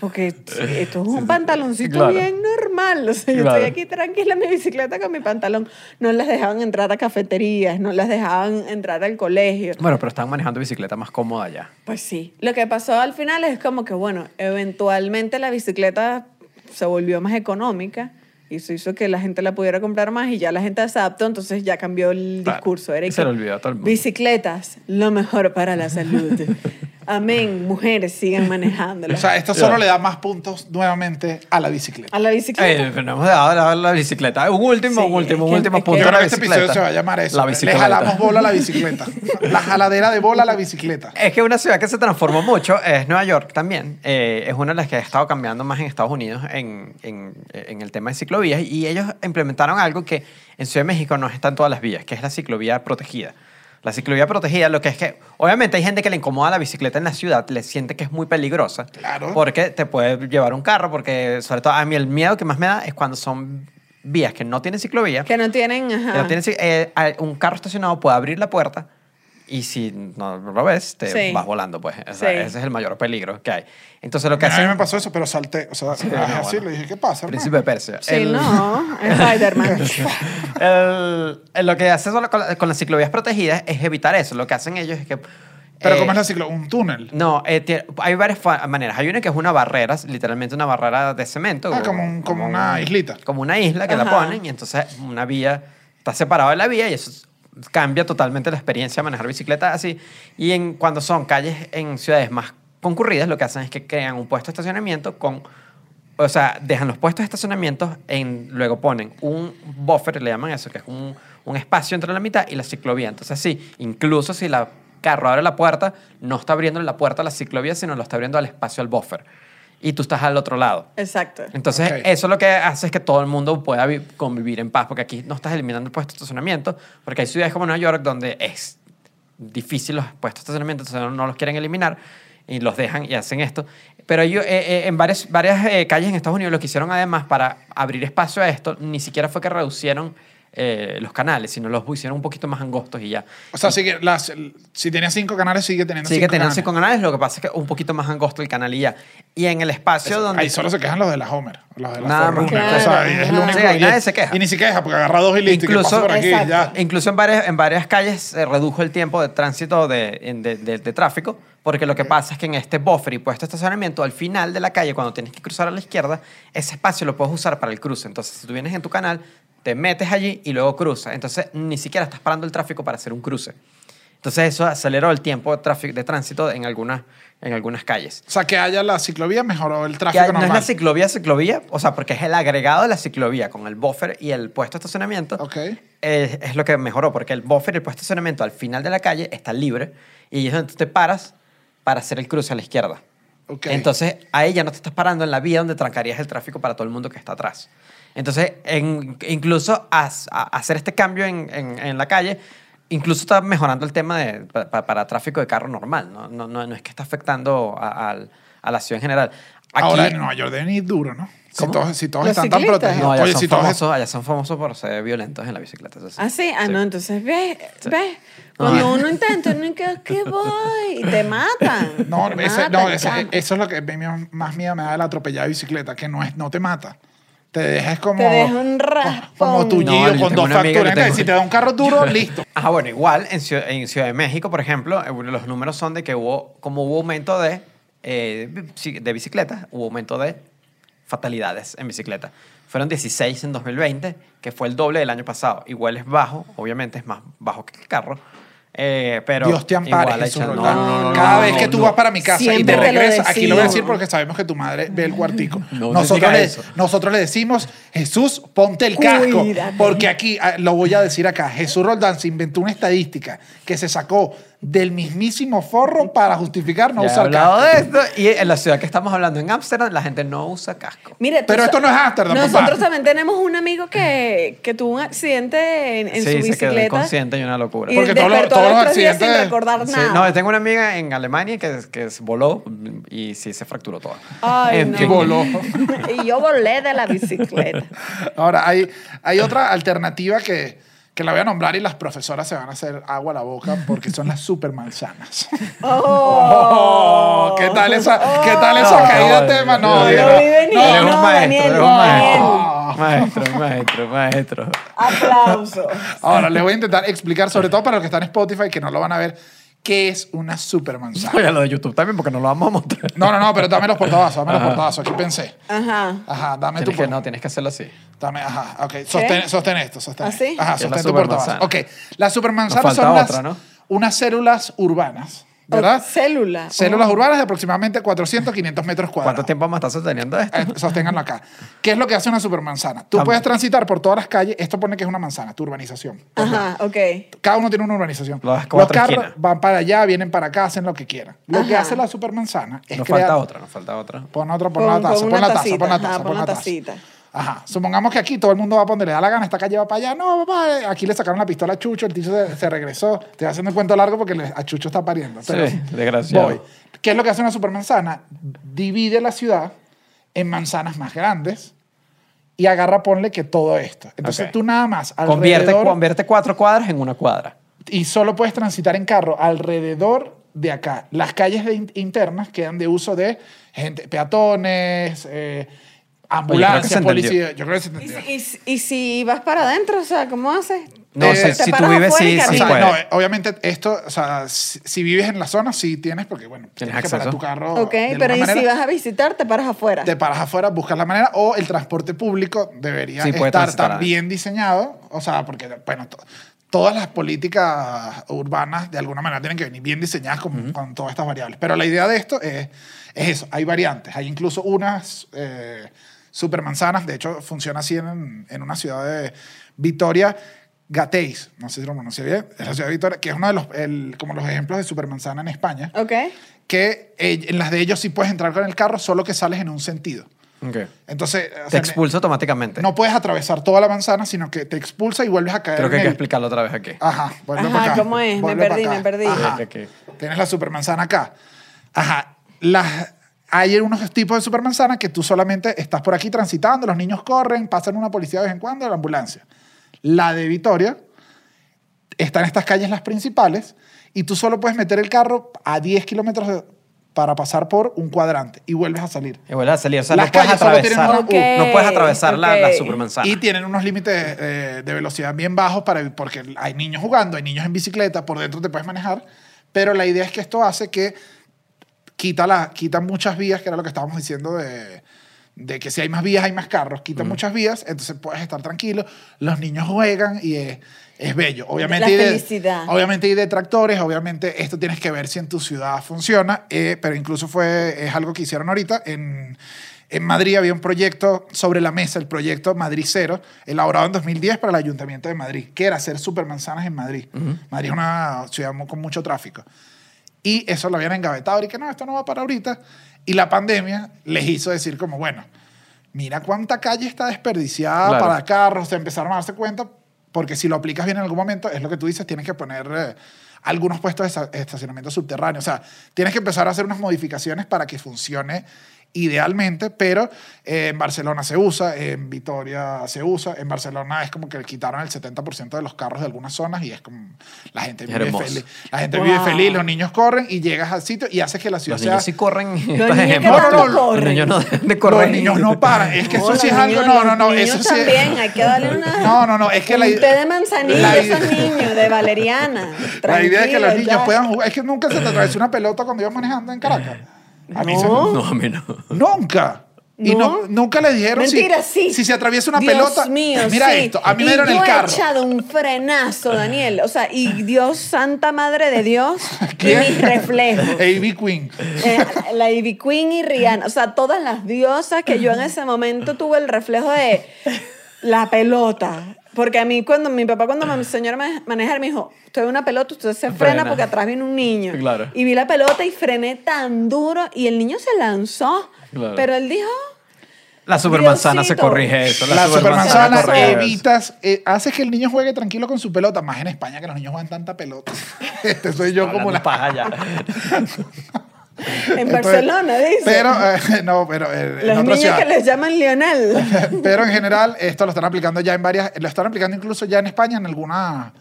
Porque esto es un pantaloncito Claro. bien normal. O sea, yo Claro. estoy aquí tranquila en mi bicicleta con mi pantalón. No las dejaban entrar a cafeterías, no las dejaban entrar al colegio. Bueno, pero estaban manejando bicicleta más cómoda ya. Pues sí. Lo que pasó al final es como que, bueno, eventualmente la bicicleta se volvió más económica y eso hizo que la gente la pudiera comprar más y ya la gente se adaptó, entonces ya cambió el Claro. discurso. Era que, se le olvidó a todo el mundo. Bicicletas, lo mejor para la salud. <laughs> Amén. Mujeres, sigan <laughs> manejándola. O sea, esto solo le da más puntos nuevamente a la bicicleta. a la bicicleta. Eh, pero no hemos dado la, la bicicleta. Un último, Sí, un último, es un que- último es que- punto Yo de creo la que este bicicleta. episodio se va a llamar eso. La Le bicicleta. jalamos bola a la bicicleta. <laughs> La jaladera de bola a la bicicleta. Es que una ciudad que se transformó mucho es Nueva York también. Eh, es una de las que ha estado cambiando más en Estados Unidos en, en- en el tema de ciclovías. Y ellos implementaron algo que en Ciudad de México no está en todas las vías, que es la ciclovía protegida. La ciclovía protegida, lo que es que, obviamente hay gente que le incomoda la bicicleta en la ciudad, le siente que es muy peligrosa. Claro. Porque te puede llevar un carro, porque sobre todo a mí el miedo que más me da es cuando son vías que no tienen ciclovía. que no tienen... Ajá. Que no tienen eh, un carro estacionado puede abrir la puerta y si no lo ves, te Sí. vas volando, pues. O sea, Sí. Ese es el mayor peligro que hay. Entonces, lo que A mí me hacen... pasó eso, pero salté. O sea, Sí, no, así, bueno. le dije, ¿qué pasa? hermano? Príncipe de Persia. Sí, El- no, <laughs> Spider-Man. el- el- lo que hacen solo con, la- con las ciclovías protegidas es evitar eso. Lo que hacen ellos es que... Pero eh, ¿cómo es la ciclo? Un túnel. No, eh, tie- hay varias maneras. Hay una que es una barrera, literalmente una barrera de cemento. Ah, como un- como una islita. Como una isla que la Ajá. ponen y entonces una vía está separada de la vía y eso cambia totalmente la experiencia de manejar bicicleta así. Y en, cuando son calles en ciudades más concurridas, lo que hacen es que crean un puesto de estacionamiento con... O sea, dejan los puestos de estacionamiento, en, luego ponen un buffer, le llaman eso, que es un, un espacio entre la mitad y la ciclovía. Entonces, sí, incluso si la carro abre la puerta, no está abriendo la puerta a la ciclovía, sino lo está abriendo al espacio al buffer. Y tú estás al otro lado. Exacto. Entonces, eso lo que hace es que todo el mundo pueda vi- convivir en paz, porque aquí no estás eliminando el puesto de estacionamiento, porque hay ciudades como Nueva York donde es difícil los puestos de estacionamiento, entonces no, no los quieren eliminar y los dejan y hacen esto. Pero ellos, eh, eh, en varias, varias eh, calles en Estados Unidos lo que hicieron además para abrir espacio a esto, ni siquiera fue que reducieron eh, los canales, sino los hicieron un poquito más angostos y ya. O sea, sigue las, si tenía cinco canales, sigue teniendo Sigue cinco teniendo canales. cinco canales, lo que pasa es que un poquito más angosto el canal y ya. Y en el espacio Eso- donde... Ahí solo se quejan los de la Homer, los de la Nada más. Claro, O sea, es lo único. Sí, y- nadie se queja. Y ni se queja porque agarra dos y listo. y Incluso- por aquí, ya. Incluso en varias, en varias calles se redujo el tiempo de tránsito de, de, de- de tráfico, porque lo que pasa es que en este buffer y puesto estacionamiento, al final de la calle, cuando tienes que cruzar a la izquierda, ese espacio lo puedes usar para el cruce. Entonces, si tú vienes en tu canal, te metes allí y luego cruzas. Entonces, ni siquiera estás parando el tráfico para hacer un cruce. Entonces, eso aceleró el tiempo de, tráfico, de tránsito en algunas, en algunas calles. O sea, que haya la ciclovía mejoró el Que tráfico no es la ciclovía, ciclovía, o sea, porque es el agregado de la ciclovía con el buffer y el puesto de estacionamiento. Ok. es lo que mejoró, porque el buffer y el puesto de estacionamiento al final de la calle está libre y es donde tú te paras para hacer el cruce a la izquierda. Ok. Entonces, ahí ya no te estás parando en la vía donde trancarías el tráfico para todo el mundo que está atrás. Entonces, en- incluso as- a- hacer este cambio en, en- en la calle, incluso está mejorando el tema de, pa- pa- para, tráfico de carro normal. No, no, no, no es que está afectando a, al- a la ciudad en general. Aquí, Ahora en Nueva York deben ir duro, ¿no? Si ¿Cómo? todos, si todos están tan protegidos. no, allá, Oye, son si todos famosos, allá son famosos por ser violentos en la bicicleta. eso sí. Ah, sí. Ah, Sí. no, entonces ves, Sí. ves. Cuando Ah. uno intenta, uno que, que voy, y te matan. No, te ese- matan, no ese- eso es lo que me- más miedo me da de la atropellada de bicicleta, que no, es, no te mata. Te dejas como... Te deja un raspón. Como No, tullido yo con dos facturas. Tengo- si te da un carro duro, <laughs> listo. Ah, bueno, igual en Ciudad, en Ciudad de México, por ejemplo, eh, los números son de que hubo, como hubo aumento de, eh, de bicicletas, hubo aumento de fatalidades en bicicleta. Fueron 16 en 2020, que fue el doble del año pasado. Igual es bajo, obviamente es más bajo que el carro, Eh, pero Dios te ampare, igual Jesús no, no, no, Cada no, vez que tú no. vas para mi casa y Siempre te regresas, aquí lo voy a decir porque sabemos que tu madre ve el cuartico. <laughs> No, no nosotros, le, nosotros le decimos, Jesús, ponte el casco. Cuídate. Porque aquí, ah, lo voy a decir acá, Jesús Roldán se inventó una estadística que se sacó del mismísimo forro para justificar no Ya he usar hablado casco. de esto y en la ciudad que estamos hablando, en Ámsterdam, la gente no usa casco. Mire, tú Pero sa- esto no es Ámsterdam, Nosotros papá. también tenemos un amigo que, que tuvo un accidente en, en sí, su se quedó bicicleta. inconsciente y una locura. Y Porque todos los- despertó todos a los tres días sin accidentes- recordar Sí, nada. no, tengo una amiga en Alemania que, que se voló y sí se fracturó toda. Ay, En no. fin. <laughs> voló. y yo volé de la bicicleta. Ahora, hay, hay otra alternativa que, que la voy a nombrar y las profesoras se van a hacer agua a la boca porque son las supermanzanas. <laughs> Oh, ¿Qué tal esa, ¿qué tal esa No, caída no, de tema? no, No, no, no, no, un maestro, maestro. Daniel. Maestro, maestro, maestro. Aplausos. Ahora, les voy a intentar explicar, sobre todo para los que están en Spotify, que no lo van a ver, qué es una supermanzana. Oye, lo de YouTube también, porque no lo vamos a mostrar. No, no, no, pero dame los portavazos, dame los portavazos. Aquí pensé. Ajá. Ajá, dame tu Tienes que, por- no, tienes que hacerlo así. Dame, ajá, ok. Sostén, sostén esto, sostén. ¿Ah, sí? Ajá, Que es la sostén tu supermanzana. portavasos. Ok, las supermanzanas Nos falta son unas, otra, ¿no? unas células urbanas, ¿verdad? Célula. Células Oh. urbanas de aproximadamente 400, 500 metros cuadrados. ¿Cuánto tiempo a estar sosteniendo esto? Eh, Sosténganlo acá. ¿Qué es lo que hace una supermanzana? Tú puedes transitar por todas las calles. Esto pone que es una manzana, tu urbanización. Ajá, ok. Cada uno tiene una urbanización. Los cuatro carros esquinas. van para allá, vienen para acá, hacen lo que quieran. Lo que hace la supermanzana es Nos crear... falta otra, nos falta otra. Pon otra, pon Pon- la taza, pon pon una la taza, tacita, pon la taza, pon pon la una taza. Ajá. Supongamos que aquí todo el mundo va para donde le da la gana. Esta calle va para allá. No, papá. Aquí le sacaron la pistola a Chucho. El tío se, se regresó. Estoy haciendo el cuento largo porque le- a Chucho está pariendo. Pero Sí, desgraciado. Voy. ¿Qué es lo que hace una supermanzana? Divide la ciudad en manzanas más grandes y agarra, ponle que todo esto. Entonces Ok. tú nada más Convierte, convierte cuatro cuadras en una cuadra. y solo puedes transitar en carro alrededor de acá. Las calles de in- internas quedan de uso de gente, peatones, eh, entendió. policía. Yo creo que se ¿Y entendió. si, y si- y si vas para adentro? O sea, ¿cómo haces? No, Eh, si, te si tú paras vives, afuera y sí, sí O sea, caminas. puedes. no, eh, obviamente esto, o sea, si, si vives en la zona, sí tienes, porque bueno, tienes, que parar acceso. tu carro. Ok, de pero ¿y si manera. vas a visitar, te paras afuera? te paras afuera, buscas la manera, o el transporte público debería Sí, puede estar transitar tan bien diseñado, o sea, porque, bueno, to- todas las políticas urbanas de alguna manera tienen que venir bien diseñadas con, con todas estas variables. Pero la idea de esto es, es eso, hay variantes, hay incluso unas eh, supermanzanas, de hecho funciona así en, en una ciudad de Vitoria, Gateis, no sé si lo pronuncié bien, es la ciudad de Vitoria, que es uno de los, el- como los ejemplos de supermanzana en España, Ok. que eh, en las de ellos sí puedes entrar con el carro, solo que sales en un sentido. Ok. Entonces, o Te sea, expulsa automáticamente. no puedes atravesar toda la manzana, sino que te expulsa y vuelves a caer. Creo que hay que explicarlo otra vez aquí. Ajá, vuelve Ajá, para acá. ¿cómo es? Me vuelve para perdí, me perdí. Ajá. Tienes la supermanzana acá. Ajá. Las, hay unos tipos de supermanzana que tú solamente estás por aquí transitando, los niños corren, pasan una policía de vez en cuando, la ambulancia. La de Vitoria está en estas calles las principales y tú solo puedes meter el carro a 10 kilómetros para pasar por un cuadrante y vuelves a salir. Y vuelve a salir. O sea, Las no puedes calles solo tienen atravesar. No puedes atravesar la, la Ok. supermanzana. Y tienen unos límites eh, de velocidad bien bajos para, porque hay niños jugando, hay niños en bicicleta, por dentro te puedes manejar, pero la idea es que esto hace que quita, la, quita muchas vías, que era lo que estábamos diciendo de, de que si hay más vías hay más carros, quita muchas vías, entonces puedes estar tranquilo, los niños juegan y es, es bello. Obviamente, La hay de- felicidad. obviamente hay detractores, obviamente esto tienes que ver si en tu ciudad funciona, eh, pero incluso fue, es algo que hicieron ahorita en... En Madrid había un proyecto sobre la mesa, el proyecto Madrid Cero, elaborado en 2010 para el Ayuntamiento de Madrid, que era hacer supermanzanas en Madrid. Madrid es una ciudad con mucho tráfico. Y eso lo habían engavetado y que no, esto no va para ahorita. Y la pandemia les hizo decir como, bueno, mira cuánta calle está desperdiciada Claro. para carros. Se empezaron a darse cuenta, porque si lo aplicas bien en algún momento, es lo que tú dices, tienes que poner eh, algunos puestos de estacionamiento subterráneo. O sea, tienes que empezar a hacer unas modificaciones para que funcione idealmente, pero eh, en Barcelona se usa, en Vitoria se usa, en Barcelona es como que quitaron el 70% de los carros de algunas zonas y es como la gente vive hermoso. feliz, la gente Wow. vive feliz, los niños corren y llegas al sitio y haces que la ciudad Los sea niños sí corren. estos niños que ejemplos. tanto Los corren. niños no deben de correr. los niños no paran, es que eso los sí es algo, no, no, no, los eso sí también, hay que darle una... No, no, no, es que la idea de manzanilla la a esos niños, de valeriana. La idea es que los niños ya. puedan jugar. Es que nunca se te atravesó una pelota cuando ibas manejando en Caracas. A mí se No. No, a mí no. Nunca. Y no, nunca le dijeron si- Mentira, sí. si, se atraviesa una Dios pelota. mío, Mira sí. esto, a mí Y me dieron el carro. he echado un frenazo, Daniel. O sea, y Dios, santa madre de Dios, <laughs> y mis reflejos. <laughs> A.B. Queen. Eh, la Ivy Queen y Rihanna, o sea, todas las diosas que yo en ese momento tuve el reflejo de la pelota. Porque a mí, cuando mi papá, cuando me enseñó a ma- manejar, me dijo: Usted ve una pelota, usted se frena, Frena. porque atrás viene un niño. Claro. Y vi la pelota y frené tan duro y el niño se lanzó. Claro. Pero él dijo: La supermanzana se Diosito. corrige eso. La, Se supermanzana eso. evitas, eh, haces que el niño juegue tranquilo con su pelota. Más en España que los niños juegan tanta pelota. <laughs> Este soy yo como la paja ya. <laughs> En Barcelona, dice. Pero, eh, no, pero eh, en Los niños ciudad. que les llaman Lionel. <laughs> Pero en general, esto lo están aplicando ya en varias, lo están aplicando incluso ya en España en algunas,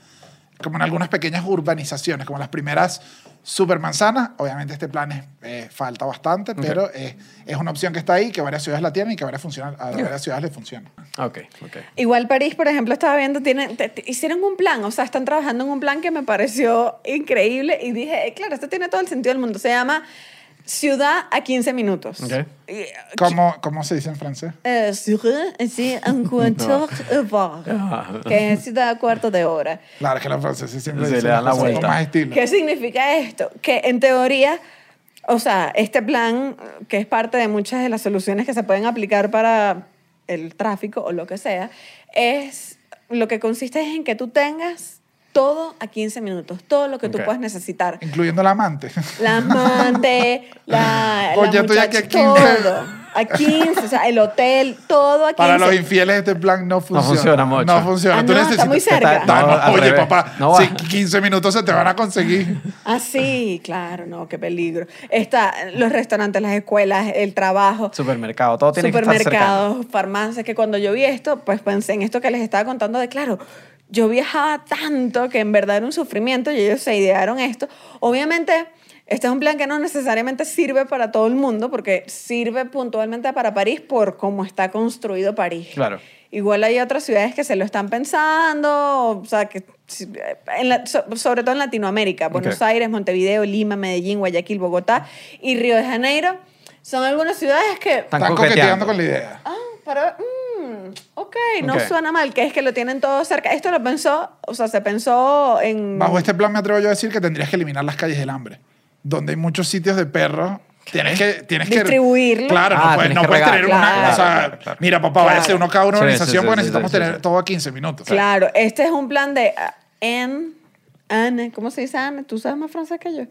como en algunas pequeñas urbanizaciones, como las primeras supermanzanas. Obviamente este plan es, eh, falta bastante, pero eh, es una opción que está ahí, que varias ciudades la tienen y que a varias, funciona, a varias ciudades les funciona. Igual París, por ejemplo, estaba viendo, tienen, te- te- hicieron un plan, o sea, están trabajando en un plan que me pareció increíble y dije, eh, claro, esto tiene todo el sentido del mundo. Se llama Ciudad a 15 minutos. Ok. Y, ¿Cómo, ¿Cómo se dice en francés? ciudad, sí, un cuarto de hora, que es ciudad a cuarto de hora. Claro, es que los franceses siempre Sí, dicen le dan la vuelta. más estilo. ¿Qué significa esto? Que en teoría, o sea, este plan, que es parte de muchas de las soluciones que se pueden aplicar para el tráfico o lo que sea, es lo que consiste es en que tú tengas todo a 15 minutos, todo lo que tú Ok. puedas necesitar. Incluyendo el amante. La amante, <laughs> la, la Oye, estoy aquí a 15. todo. A 15, o sea, el hotel, todo a 15. Para los infieles este plan no funciona. funciona mucho. No funciona. Ah, Tú no, está necesitas- muy cerca. No, no, No, oye, revés. papá, No va. sí, 15 minutos se te van a conseguir. Ah, sí, claro, no, qué peligro. Está los restaurantes, las escuelas, el trabajo. Supermercado, todo tiene que estar supermercados, farmacias, que cuando yo vi esto, pues pensé en esto que les estaba contando de, claro, yo viajaba tanto que en verdad era un sufrimiento y ellos se idearon esto. Obviamente, este es un plan que no necesariamente sirve para todo el mundo, porque sirve puntualmente para París por cómo está construido París. Claro. Igual hay otras ciudades que se lo están pensando, o sea, que si- en la- so- sobre todo en Latinoamérica, Buenos Ok. Aires, Montevideo, Lima, Medellín, Guayaquil, Bogotá y Río de Janeiro. Son algunas ciudades que Están coqueteando. coqueteando con la idea. Ah, pero, mm, ok, no Ok. suena mal, que es que lo tienen todo cerca. Esto lo pensó, o sea, se pensó en... Bajo este plan me atrevo yo a decir que tendrías que eliminar las calles del hambre, donde hay muchos sitios de perros. Tienes que, tienes que Distribuirlo. Claro, Ah, no puedes, no que puedes regar. tener una. Claro, o sea, claro, claro. mira, papá, Claro. ser uno cada sí, urbanización sí, porque sí, necesitamos tener sí. todo a 15 minutos. Claro, este es un plan de ah, en Anne, ¿cómo se dice Anne? ¿Tú sabes más francés que yo?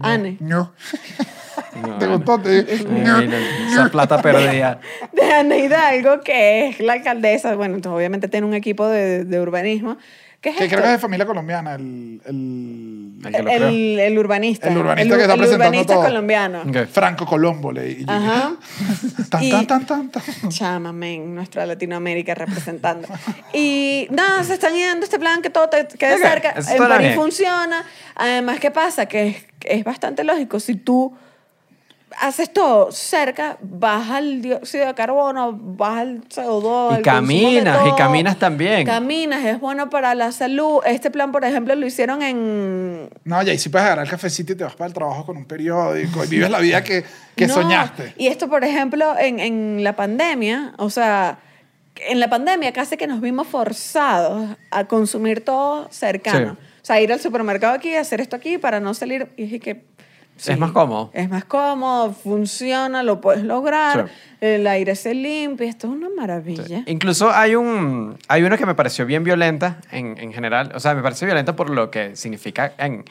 Anne. No. No, ¿Te no. gustó? Te- Mira, Esa plata perdida. <laughs> de Ana Hidalgo, que es la alcaldesa, bueno, entonces obviamente tiene un equipo de, de urbanismo. ¿Qué es Que esto? creo que es de familia colombiana, el, el, El el, el urbanista. El urbanista El- que está el presentando urbanista todo. colombiano. Ok. Franco Colombo. Le, y- Ajá. <laughs> Tan, Y- tan, tan, tan, tan. Chama, men, nuestra Latinoamérica representando. Y nada, se están yendo este plan que todo te quede cerca. eso En suena París funciona. Además, ¿qué pasa? Que es, que es bastante lógico. Si tú haces todo cerca, baja el dióxido de carbono, baja el CO2. Y el caminas, y caminas también. Caminas, es bueno para la salud. Este plan, por ejemplo, lo hicieron en No, y ahí sí puedes agarrar el cafecito y te vas para el trabajo con un periódico y vives la vida que, que No, soñaste. Y esto, por ejemplo, en, en la pandemia, o sea, en la pandemia casi que nos vimos forzados a consumir todo cercano. Sí. O sea, ir al supermercado aquí, hacer esto aquí para no salir. Y dije que. Es más cómodo. Es más cómodo, funciona, lo puedes lograr, Sí. el aire se limpia, esto es una maravilla. Incluso hay un hay una que me pareció bien violenta en, en general. O sea, me pareció violenta por lo que significa en,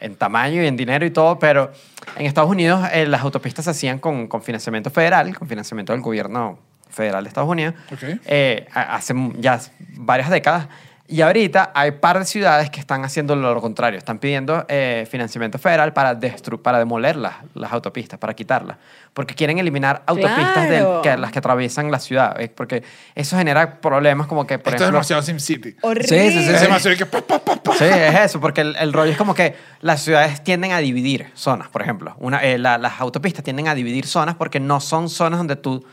en tamaño y en dinero y todo, pero en Estados Unidos eh, las autopistas se hacían con, con financiamiento federal, con financiamiento del gobierno federal de Estados Unidos, Ok. eh, hace ya varias décadas. Y ahorita hay par de ciudades que están haciendo lo contrario. Están pidiendo eh, financiamiento federal para, destru para demoler las, las autopistas, para quitarlas. Porque quieren eliminar autopistas del- Claro. que, las que atraviesan la ciudad. eh, Porque eso genera problemas como que, por Esto es ejemplo... demasiado SimCity. Horrible. Sí, sí, sí, Es demasiado que pa, pa, pa, pa. Sí, es eso, porque el, el rollo es como que las ciudades tienden a dividir zonas, por ejemplo. Una, eh, la- las autopistas tienden a dividir zonas porque no son zonas donde tú...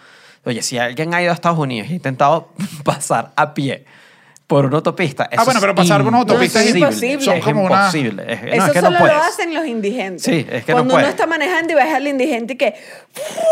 Oye, si alguien ha ido a Estados Unidos ha intentado <laughs> pasar a pie por una autopista. Ah, bueno, pero pasar por una autopista es imposible. Es Son como una- imposible. Es- no, Eso es que solo no puedes. lo hacen los indigentes. Sí, es que no Cuando uno está manejando y ves al indigente y que...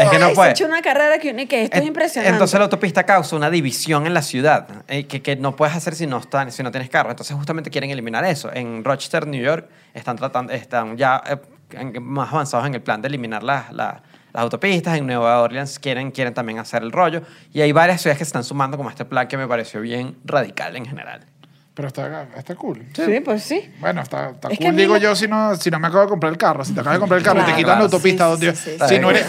Es que no puede. Se echa una carrera que uno y que esto es En- impresionante. Entonces la autopista causa una división en la ciudad eh, que, que no puedes hacer si no, están, si no tienes carro. Entonces justamente quieren eliminar eso. En Rochester, New York, están, tratando, están ya eh, más avanzados en el plan de eliminar las, las- las autopistas. En Nueva Orleans quieren, quieren también hacer el rollo. Y hay varias ciudades que se están sumando como este plan que me pareció bien radical en general. Pero está, está cool. Sí, pues sí. Bueno, está, está Es que cool, a mí digo yo, si no, si no me acabo de comprar el carro. Si te acabas de comprar el carro y te Claro, quitan la autopista, Sí, donde, sí, sí, si sí. no eres,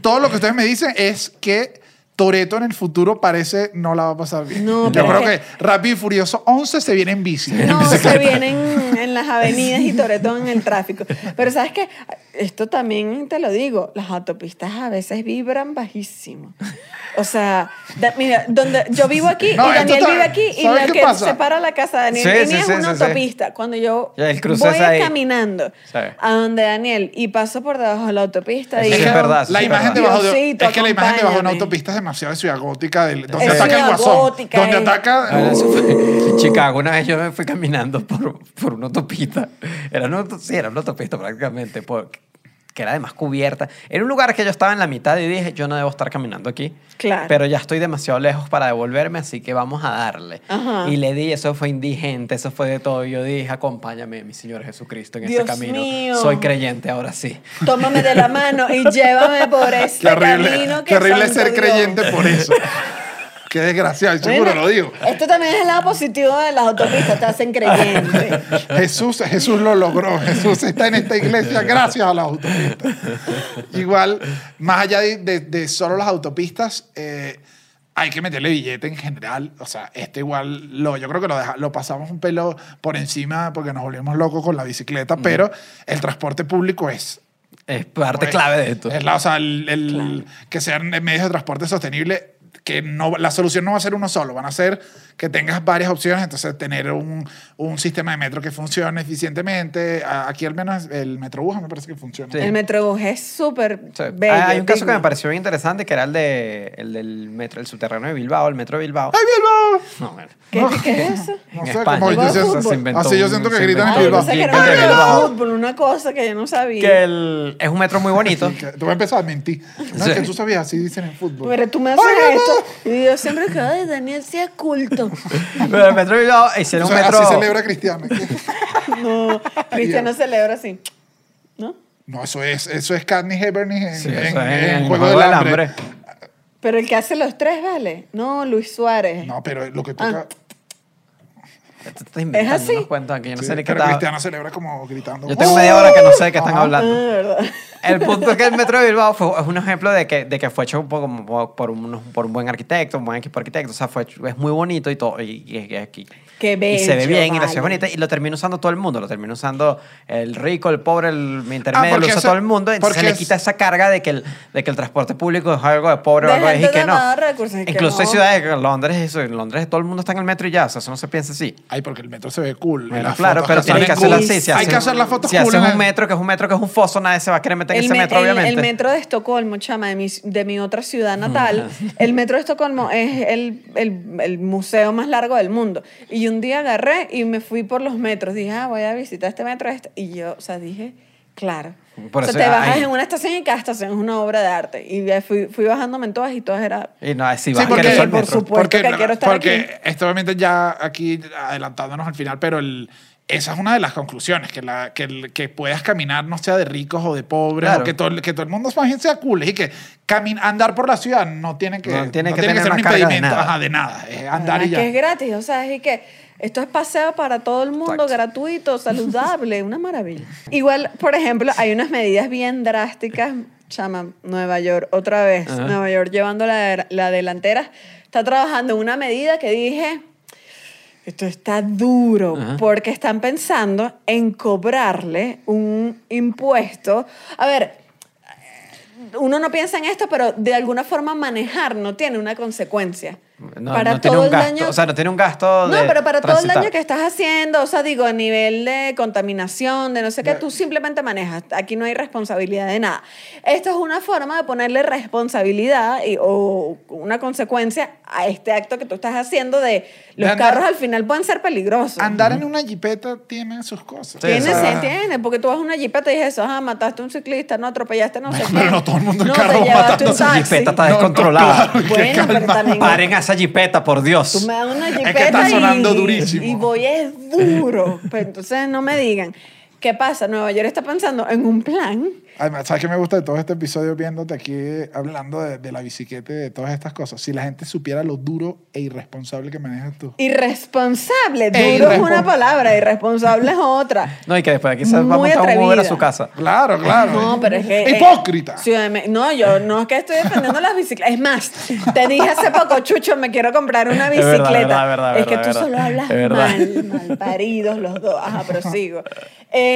todo lo que ustedes me dicen es que Toreto en el futuro parece no la va a pasar bien. No, yo creo es que, Rápido y Furioso 11 se viene en bici. No, se vienen en las avenidas y sobre todo en el tráfico. Pero sabes qué, esto también te lo digo, las autopistas a veces vibran bajísimo. O sea, da- mira, donde yo vivo aquí No, y Daniel vive aquí y ¿sabes lo que pasa? separa la casa de Daniel Sí, sí, es sí, una sí, sí. autopista. Cuando yo voy es ahí. caminando Sí. a donde Daniel y paso por debajo de la autopista, Eso digo, es verdad, La es imagen debajo de, es que la imagen debajo de una autopista es demasiado de ciudad gótica, del- donde Es ataca el guasón. gótica, donde eh. ataca. Ah, eso fue- Chicago, una vez yo me fui caminando por, por una autopista. Era una, sí, era una autopista prácticamente, por- que era además cubierta. Era un lugar que yo estaba en la mitad y dije, yo no debo estar caminando aquí. Claro. Pero ya estoy demasiado lejos para devolverme, así que vamos a darle. Ajá. Y le di, eso fue indigente, eso fue de todo. Yo dije, acompáñame, mi Señor Jesucristo, en ese Dios camino. mío. Soy creyente ahora sí. tómame de la mano y llévame por <laughs> este Qué horrible, camino que qué horrible ser Dios. creyente por eso. <laughs> Qué desgraciado, y seguro Bueno, lo digo. Esto también es el lado positivo de las autopistas, te hacen creyente. Jesús, Jesús lo logró. Jesús está en esta iglesia gracias a las autopistas. Igual, más allá de, de- de solo las autopistas, eh, hay que meterle billete en general. O sea, este igual, lo, yo creo que lo, deja- lo pasamos un pelo por encima porque nos volvimos locos con la bicicleta, pero el transporte público es Es parte pues, clave de esto. Es la, o sea, el, el- que sean medios de transporte sostenible, que no, la solución no va a ser uno solo, van a ser que tengas varias opciones, entonces tener un, un sistema de metro que funcione eficientemente. A- Aquí al menos el Metrobús me parece que funciona. Sí. El Metrobús es súper Sí. bello. hay un caso que digno. me pareció bien interesante, que era el, de, el del metro, el subterráneo de Bilbao, el metro de Bilbao. ¡Ay, Bilbao! No, bueno. ¿Qué, qué es <laughs> eso? No En sé, España. como yo Bilbao siento- fútbol. se inventó así yo un- siento que se gritan en Ah, yo Bilbao. pensé que era Bilbao. fútbol, una cosa que yo no sabía. Que el- es un metro muy bonito. Que- Tú vas a empezar a mentir. No, Sí. es que tú sabías, así dicen en fútbol. Pero tú me haces ¡Ay, esto y yo siempre que ay, Daniel sea culto. <laughs> Pero el metro de Bilbao hicieron un sea, metro. Así celebra Cristiano. <laughs> No, Cristiano celebra así. ¿No? No, eso es, eso es Katniss Everdeen en, Sí, en- eso es en en Juego Juego del del Hambre. Hambre. Pero el que hace los tres, ¿vale? No, Luis Suárez. No, pero lo que Ah. Te estás inventando así? unos cuentos aquí, yo no Sí, sé ni qué pero Cristiano celebra como gritando. Yo tengo media hora que no sé de qué están Ajá. Ah, hablando. verdad. El punto es que el metro de Bilbao fue, es un ejemplo de que, de que fue hecho un poco como por un, por un buen arquitecto, un buen equipo de arquitectos. O sea, fue, es muy bonito y todo. Y, y- y y se ve bien y la ciudad vale. es bonita. Y lo termina usando todo el mundo. Lo termina usando el rico, el pobre, el intermedio, Ah, lo usa eso- todo el mundo. Entonces le es- quita esa carga de que, el, de que el transporte público es algo de pobre o De algo Y que no. de recursos, que Incluso hay no. ciudades, en Londres, eso, en Londres todo el mundo está en el metro y ya. O sea, eso no se piensa así. Ay, porque el metro se ve cool. Bueno, claro, pero tienes que hacerlo cool. así. Si Hay que hacer las fotos Si cool. haces un el- metro, que es un metro, que es un foso, nadie se va a querer meter en El, ese me- metro, el- obviamente. el metro de Estocolmo, chama, de mi, de mi otra ciudad natal, el metro de Estocolmo es el, el- el museo más largo del mundo. Y un día agarré y me fui por los metros. Dije, ah, voy a visitar este metro. Este. Y yo, o sea, dije, claro. Por o sea, eso te hay- bajas en una estación y cada estación es una obra de arte. Y fui, fui bajándome en todas y todas era... Y no, si Sí, vas a porque- por metro. supuesto porque, que quiero estar porque aquí. esto obviamente ya aquí adelantándonos al final, pero el, esa es una de las conclusiones, que, la, que, que puedas caminar no sea de ricos o de pobres, Claro. o que todo, que todo el mundo más bien sea cool, y que camin, andar por la ciudad no tiene que, No tiene que ser tener un una carga de impedimento nada. ajá, de nada, es andar y ya. que es gratis, o sea, es que esto es paseo para todo el mundo, Exacto. gratuito, <laughs> saludable, una maravilla. Igual, por ejemplo, hay unas medidas bien drásticas, chama, Nueva York, otra vez, Ajá. Nueva York llevando la, la delantera, está trabajando en una medida que dije, esto está duro, Ajá. porque están pensando en cobrarle un impuesto. A ver, uno no piensa en esto, pero de alguna forma manejar no tiene una consecuencia. No, Para no tiene todo un el gasto, daño- o sea, no tiene un gasto No, de pero para todo el daño que estás haciendo, o sea, digo, a nivel de contaminación, de no sé qué, tú simplemente manejas. Aquí no hay responsabilidad de nada. Esto es una forma de ponerle responsabilidad y- o una consecuencia a este acto que tú estás haciendo de los De andar- carros al final pueden ser peligrosos. Andar en una jipeta tiene sus cosas. Sí, Tiene, o sea, sí, tiene, porque tú vas a una jipeta y dices eso, ah, mataste a un ciclista, no atropellaste, no sé Pero qué. no todo el mundo en no, carro matando jipeta está No, no, descontrolada. claro. Bueno, pero también... Paren a esa jipeta, por Dios. Tú me das una que jipeta está sonando y, durísimo. y voy es duro. Pero entonces no me digan. ¿Qué pasa? Nueva York está pensando en un plan. Además, ¿sabes qué me gusta de todo este episodio viéndote aquí eh, hablando de, de la bicicleta y de todas estas cosas? Si la gente supiera lo duro e irresponsable que manejas tú. Irresponsable. E Duro es una palabra, irresponsable es otra. No, y que después aquí se va a montar un Uber a su casa. Claro, claro. No, pero es que. eh, ¡Hipócrita! Ciudad de Me- no, yo no es que estoy defendiendo las bicicletas. Es más, te dije hace poco, Chucho, me quiero comprar una Es bicicleta. verdad, verdad, verdad, es que verdad, tú verdad. solo hablas Es mal, mal paridos los dos. Ajá, prosigo. Eh, <laughs>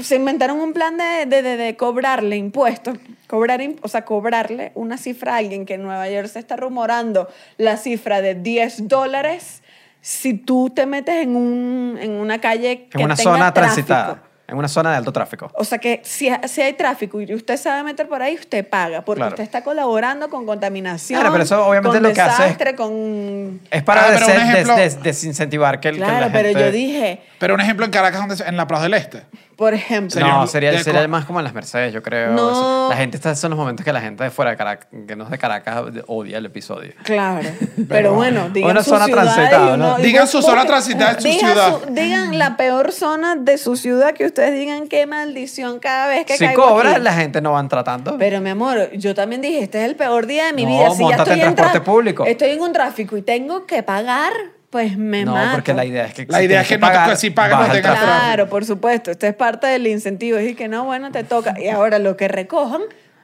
se inventaron un plan de, de, de- de cobrarle impuestos. Cobrar, o sea, cobrarle una cifra a alguien que en Nueva York se está rumorando la cifra de 10 dólares si tú te metes en, un, en una calle que En una tenga zona tráfico. transitada. En una zona de alto tráfico. O sea que si, si hay tráfico y usted se va a meter por ahí, usted paga, porque Claro. usted está colaborando con contaminación. Claro, pero eso obviamente con lo que hace es- desastre, con... Es para Ah, pero des- un ejemplo- des- des- desincentivar que, el, que Claro, la pero gente... yo dije, Pero un ejemplo en Caracas, donde, en la Plaza del Este. Por ejemplo, no, sería, de sería más como en las Mercedes, yo creo. No. Eso. La gente, estos son los momentos que la gente de fuera de Caracas, que no es de Caracas, odia el episodio. claro, <laughs> pero bueno, digan Una su zona ciudad transitada, Digan su zona transitada de su digan ciudad. digan la peor zona de su ciudad que ustedes digan qué maldición cada vez que Si caigo cobras, aquí". la gente no van tratando. Pero mi amor, yo también dije, este es el peor día de mi No, vida. Si ya estoy en transporte tra- público. Estoy en un tráfico y tengo que pagar, pues me no, mato. porque la idea es que La si idea es que no te- si pagas, no tráfico. Claro, por supuesto. Esto es parte del incentivo. Es que no, bueno, te toca. Y ahora lo que recojan,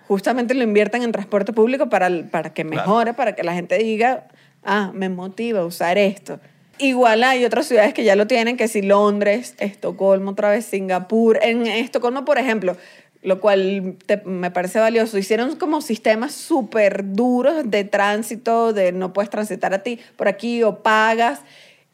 justamente lo inviertan en transporte público para, para que Claro. mejore, para que la gente diga, ah, me motiva a usar esto. Igual hay otras ciudades que ya lo tienen, que si Londres, Estocolmo, otra vez Singapur. En Estocolmo, por ejemplo, lo cual te- me parece valioso, hicieron como sistemas súper duros de tránsito, de no puedes transitar a ti por aquí o pagas.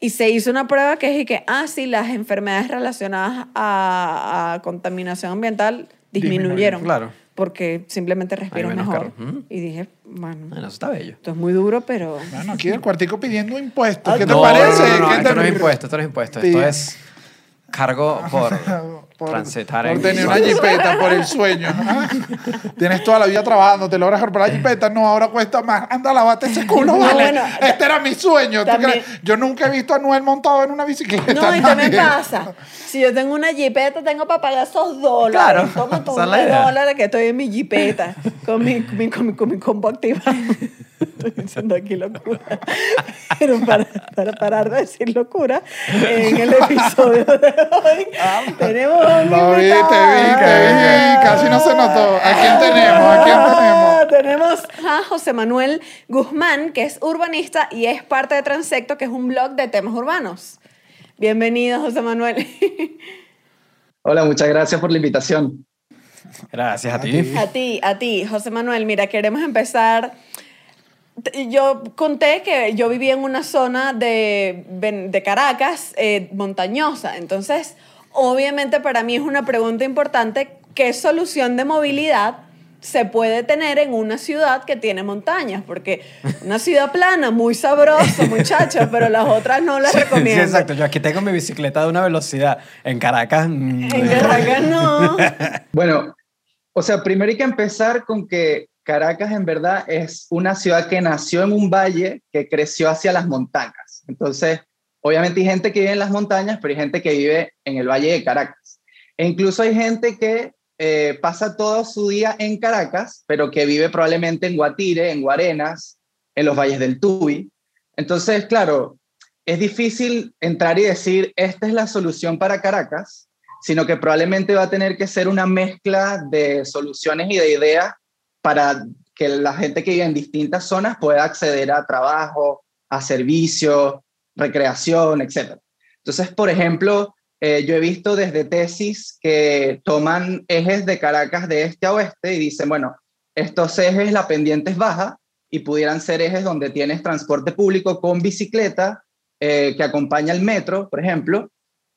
Y se hizo una prueba que es que, ah, sí, las enfermedades relacionadas a, a contaminación ambiental disminuyeron. Disminuyeron, claro. Porque simplemente respiras menos mejor. Y dije, bueno, Bueno, eso está bello. esto es muy duro, pero... Bueno, aquí el cuartico pidiendo impuestos. ¿Qué te no, parece? No, no, no, ¿Qué esto te- no es impuesto, esto no es impuesto. Esto es cargo por, <laughs> por, transitar por en... tener una jipeta, por el sueño. <laughs> <laughs> Tienes toda la vida trabajando, te logras comprar la jipeta, no, ahora cuesta más. Anda, lavate ese culo, <laughs> No, vale. bueno, este era mi sueño. ¿Tú también-? Yo nunca he visto a Noel montado en una bicicleta. No, y también pasa. Si yo tengo una jipeta, tengo para pagar esos dólares. Claro, la unos idea. dólares que estoy en mi jipeta con mi, con mi, con mi, con mi combo. Estoy diciendo aquí locura. <laughs> Pero para, para parar de decir locura, en el episodio de hoy tenemos un Lo vi, te vi, te vi. Casi no se notó. ¿A quién tenemos? ¿A quién tenemos? Tenemos a José Manuel Guzmán, que es urbanista y es parte de Transecto, que es un blog de temas urbanos. Bienvenido, José Manuel. <laughs> Hola, muchas gracias por la invitación. Gracias a A ti. ti. A ti, a ti, José Manuel. Mira, queremos empezar. Yo conté que yo vivía en una zona de, de Caracas eh, montañosa. Entonces, obviamente para mí es una pregunta importante, ¿qué solución de movilidad se puede tener en una ciudad que tiene montañas? Porque una ciudad plana, muy sabroso, muchachos, pero las otras no las Sí, recomiendo. exacto. Yo aquí tengo mi bicicleta de una velocidad. En Caracas... mm, En Caracas no. <laughs> Bueno, o sea, primero hay que empezar con que Caracas en verdad es una ciudad que nació en un valle que creció hacia las montañas. Entonces, obviamente hay gente que vive en las montañas, pero hay gente que vive en el valle de Caracas. E incluso hay gente que eh, pasa todo su día en Caracas, pero que vive probablemente en Guatire, en Guarenas, en los valles del Tubi. Entonces, claro, es difícil entrar y decir, esta es la solución para Caracas, sino que probablemente va a tener que ser una mezcla de soluciones y de ideas para que la gente que vive en distintas zonas pueda acceder a trabajo, a servicios, recreación, etc. Entonces, por ejemplo, eh, yo he visto desde tesis que toman ejes de Caracas de este a oeste y dicen, bueno, estos ejes, la pendiente es baja, y pudieran ser ejes donde tienes transporte público con bicicleta eh, que acompaña el metro, por ejemplo,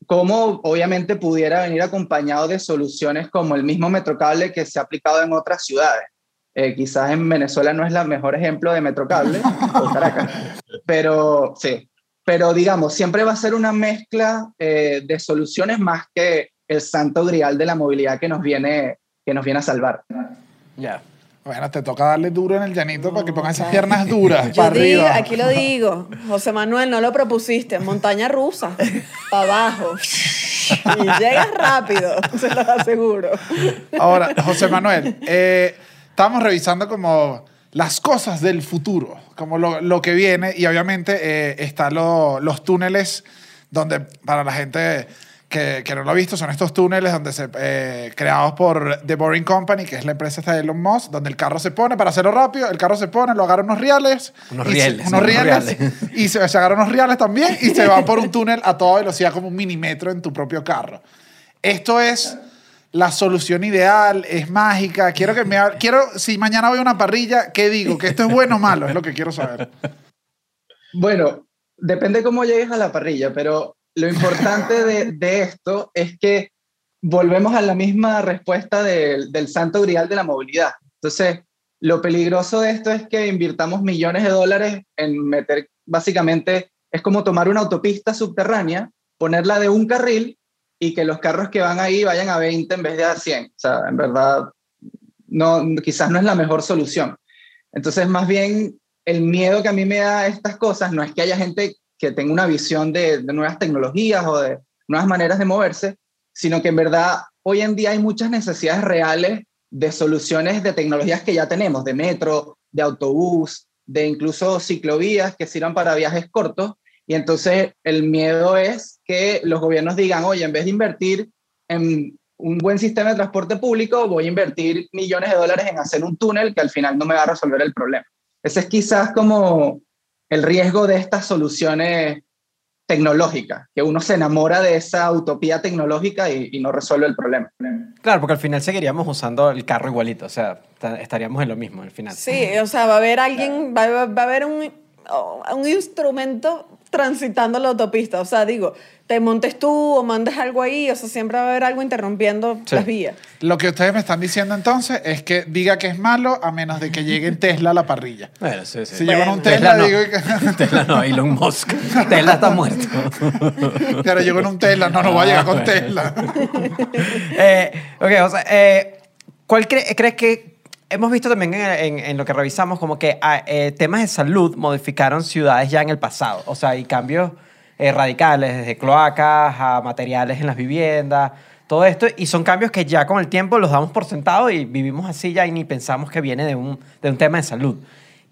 como obviamente pudiera venir acompañado de soluciones como el mismo metrocable que se ha aplicado en otras ciudades. Eh, quizás en Venezuela no es el mejor ejemplo de metrocable, <laughs> o Caracas, pero sí, pero digamos, siempre va a ser una mezcla eh, de soluciones más que el santo grial de la movilidad que nos viene, que nos viene a salvar. Ya. Bueno, te toca darle duro en el llanito para que pongan esas piernas <laughs> duras Yo para digo, arriba. aquí lo digo, José Manuel, no lo propusiste, montaña rusa, <laughs> para abajo. Y llegas rápido, se lo aseguro. Ahora, José Manuel, eh, estamos revisando como las cosas del futuro, como lo, lo que viene, y obviamente eh, están lo- los túneles donde, para la gente que, que no lo ha visto, son estos túneles donde se, eh, creados por The Boring Company, que es la empresa esta de Elon Musk, donde el carro se pone, para hacerlo rápido, el carro se pone, lo agarra unos reales. Unos se- rieles, unos unos rieles. <laughs> Y se, se agarra unos reales también y se va por un túnel a toda velocidad como un milímetro en tu propio carro. Esto es la solución ideal, es mágica. Quiero que me quiero si mañana voy a una parrilla, ¿qué digo? ¿Que esto es bueno o malo? Es lo que quiero saber. Bueno, depende cómo llegues a la parrilla, pero lo importante de, de esto es que volvemos a la misma respuesta del, del santo grial de la movilidad. Entonces, lo peligroso de esto es que invirtamos millones de dólares en meter, básicamente, es como tomar una autopista subterránea, ponerla de un carril y que los carros que van ahí vayan a 20 en vez de a 100. O sea, en verdad, no, quizás no es la mejor solución. Entonces, más bien, el miedo que a mí me da estas cosas no es que haya gente que tenga una visión de, de nuevas tecnologías o de nuevas maneras de moverse, sino que en verdad hoy en día hay muchas necesidades reales de soluciones de tecnologías que ya tenemos, de metro, de autobús, de incluso ciclovías que sirvan para viajes cortos. Y entonces el miedo es que los gobiernos digan, oye, en vez de invertir en un buen sistema de transporte público, voy a invertir millones de dólares en hacer un túnel que al final no me va a resolver el problema. Ese es quizás como el riesgo de estas soluciones tecnológicas, que uno se enamora de esa utopía tecnológica y, y no resuelve el problema. Claro, porque al final seguiríamos usando el carro igualito, o sea, ta- estaríamos en lo mismo al final. Sí, o sea, va a haber alguien, va, va- va a haber un, un instrumento transitando la autopista. O sea, digo, te montes tú o mandes algo ahí, o sea, siempre va a haber algo interrumpiendo Sí. las vías. Lo que ustedes me están diciendo entonces es que diga que es malo a menos de que llegue en Tesla a la parrilla. <laughs> Bueno, sí, sí. Si llegan un Tesla Tesla, no. digo que... <laughs> Tesla no, Elon Musk. <laughs> Tesla está muerto. Claro, llego en un Tesla, no, no voy a llegar con Tesla. eh, ok, o sea, eh, ¿cuál cre- crees que hemos visto también en, lo que revisamos como que ah, eh, temas de salud modificaron ciudades ya en el pasado? O sea, hay cambios eh, radicales, desde cloacas a materiales en las viviendas, todo esto, y son cambios que ya con el tiempo los damos por sentado y vivimos así ya y ni pensamos que viene de un, de un tema de salud.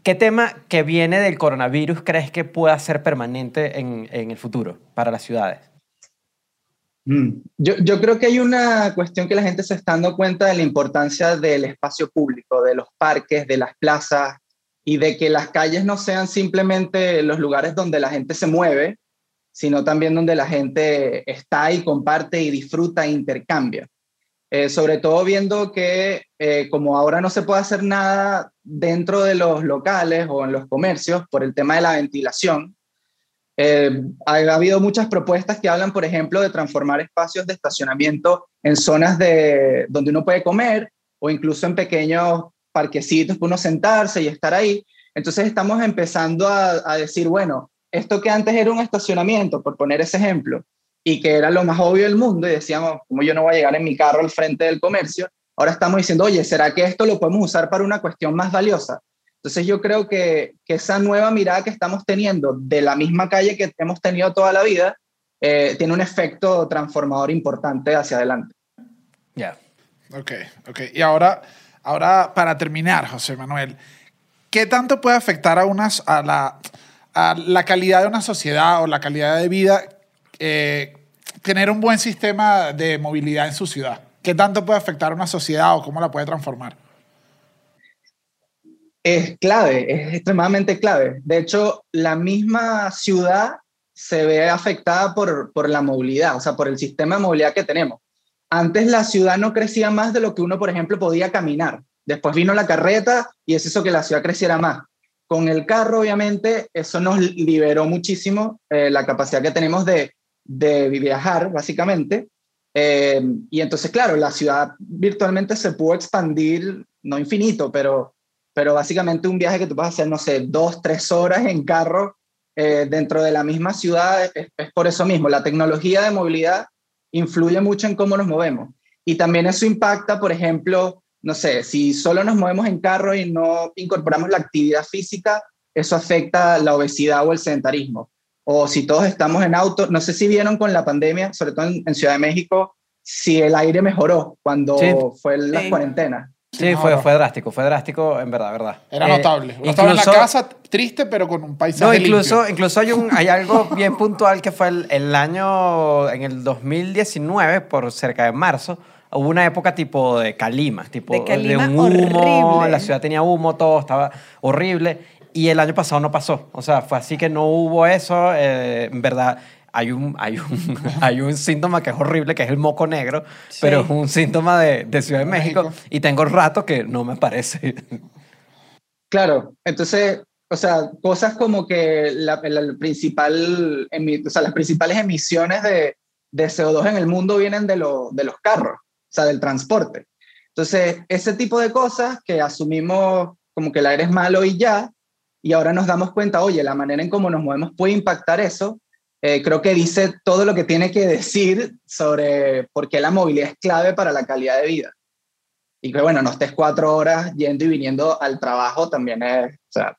¿Qué tema que viene del coronavirus crees que pueda ser permanente en, en el futuro para las ciudades? Mm. Yo, creo que hay una cuestión que la gente se está dando cuenta de la importancia del espacio público, de los parques, de las plazas y de que las calles no sean simplemente los lugares donde la gente se mueve, sino también donde la gente está y comparte y disfruta e intercambia. Eh, sobre todo viendo que eh, como ahora no se puede hacer nada dentro de los locales o en los comercios por el tema de la ventilación, eh, ha, ha habido muchas propuestas que hablan, por ejemplo, de transformar espacios de estacionamiento en zonas de, donde uno puede comer o incluso en pequeños parquecitos para uno sentarse y estar ahí. Entonces estamos empezando a, a decir, bueno, esto que antes era un estacionamiento, por poner ese ejemplo, y que era lo más obvio del mundo, y decíamos, como yo no voy a llegar en mi carro al frente del comercio, ahora estamos diciendo, oye, ¿será que esto lo podemos usar para una cuestión más valiosa? Entonces yo creo que, que esa nueva mirada que estamos teniendo de la misma calle que hemos tenido toda la vida, eh, tiene un efecto transformador importante hacia adelante. Ya. Ok, ok. Y ahora, ahora para terminar, José Manuel, ¿qué tanto puede afectar a, unas, a, la, a la calidad de una sociedad o la calidad de vida eh, tener un buen sistema de movilidad en su ciudad? ¿Qué tanto puede afectar a una sociedad o cómo la puede transformar? Es clave, es extremadamente clave. De hecho, la misma ciudad se ve afectada por, por la movilidad, o sea, por el sistema de movilidad que tenemos. Antes la ciudad no crecía más de lo que uno, por ejemplo, podía caminar. Después vino la carreta y es eso que la ciudad creciera más. con el carro, obviamente, eso nos liberó muchísimo eh, la capacidad que tenemos de, de viajar, básicamente. Eh, y entonces, claro, la ciudad virtualmente se pudo expandir, no infinito, pero, pero básicamente un viaje que tú puedes hacer, no sé, dos, tres horas en carro eh, dentro de la misma ciudad, es, es por eso mismo. La tecnología de movilidad influye mucho en cómo nos movemos. Y también eso impacta, por ejemplo, no sé, si solo nos movemos en carro y no incorporamos la actividad física, eso afecta la obesidad o el sedentarismo. O si todos estamos en auto, no sé si vieron con la pandemia, sobre todo en, en Ciudad de México, si el aire mejoró cuando Sí. fue la Sí. cuarentena. Sí, fue, fue drástico, fue drástico, en verdad, verdad. Era Eh, notable. Uno estaba en la casa triste, pero con un paisaje No, incluso, limpio. incluso hay, un, hay algo bien puntual que fue el, el año, en el 2019, por cerca de marzo, hubo una época tipo de calima, tipo De calima un humo, horrible. la ciudad tenía humo, todo estaba horrible. Y el año pasado no pasó. O sea, fue así que no hubo eso. eh, en verdad, hay un, hay, un, <laughs> hay un síntoma que es horrible, que es el moco negro, Sí. pero es un síntoma de, de Ciudad de México. México. Y tengo rato que no me parece. Claro, entonces, o sea, cosas como que la, la- principal, o sea, las principales emisiones de, de CO2 en el mundo vienen de, lo- de los carros, o sea, del transporte. Entonces, ese tipo de cosas que asumimos como que el aire es malo y ya, y ahora nos damos cuenta, oye, la manera en cómo nos movemos puede impactar eso, eh, creo que dice todo lo que tiene que decir sobre por qué la movilidad es clave para la calidad de vida. Y que bueno, no estés cuatro horas yendo y viniendo al trabajo también es, o sea,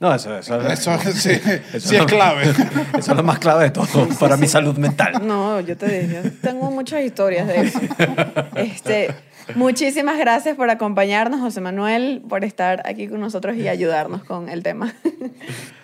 No, eso, eso, Eso sí, <laughs> Eso sí es clave. <laughs> Eso es lo más clave de todo para mi salud mental. No, yo te dije, yo tengo muchas historias de eso. <laughs> Este, muchísimas gracias por acompañarnos, José Manuel, por estar aquí con nosotros y ayudarnos con el tema.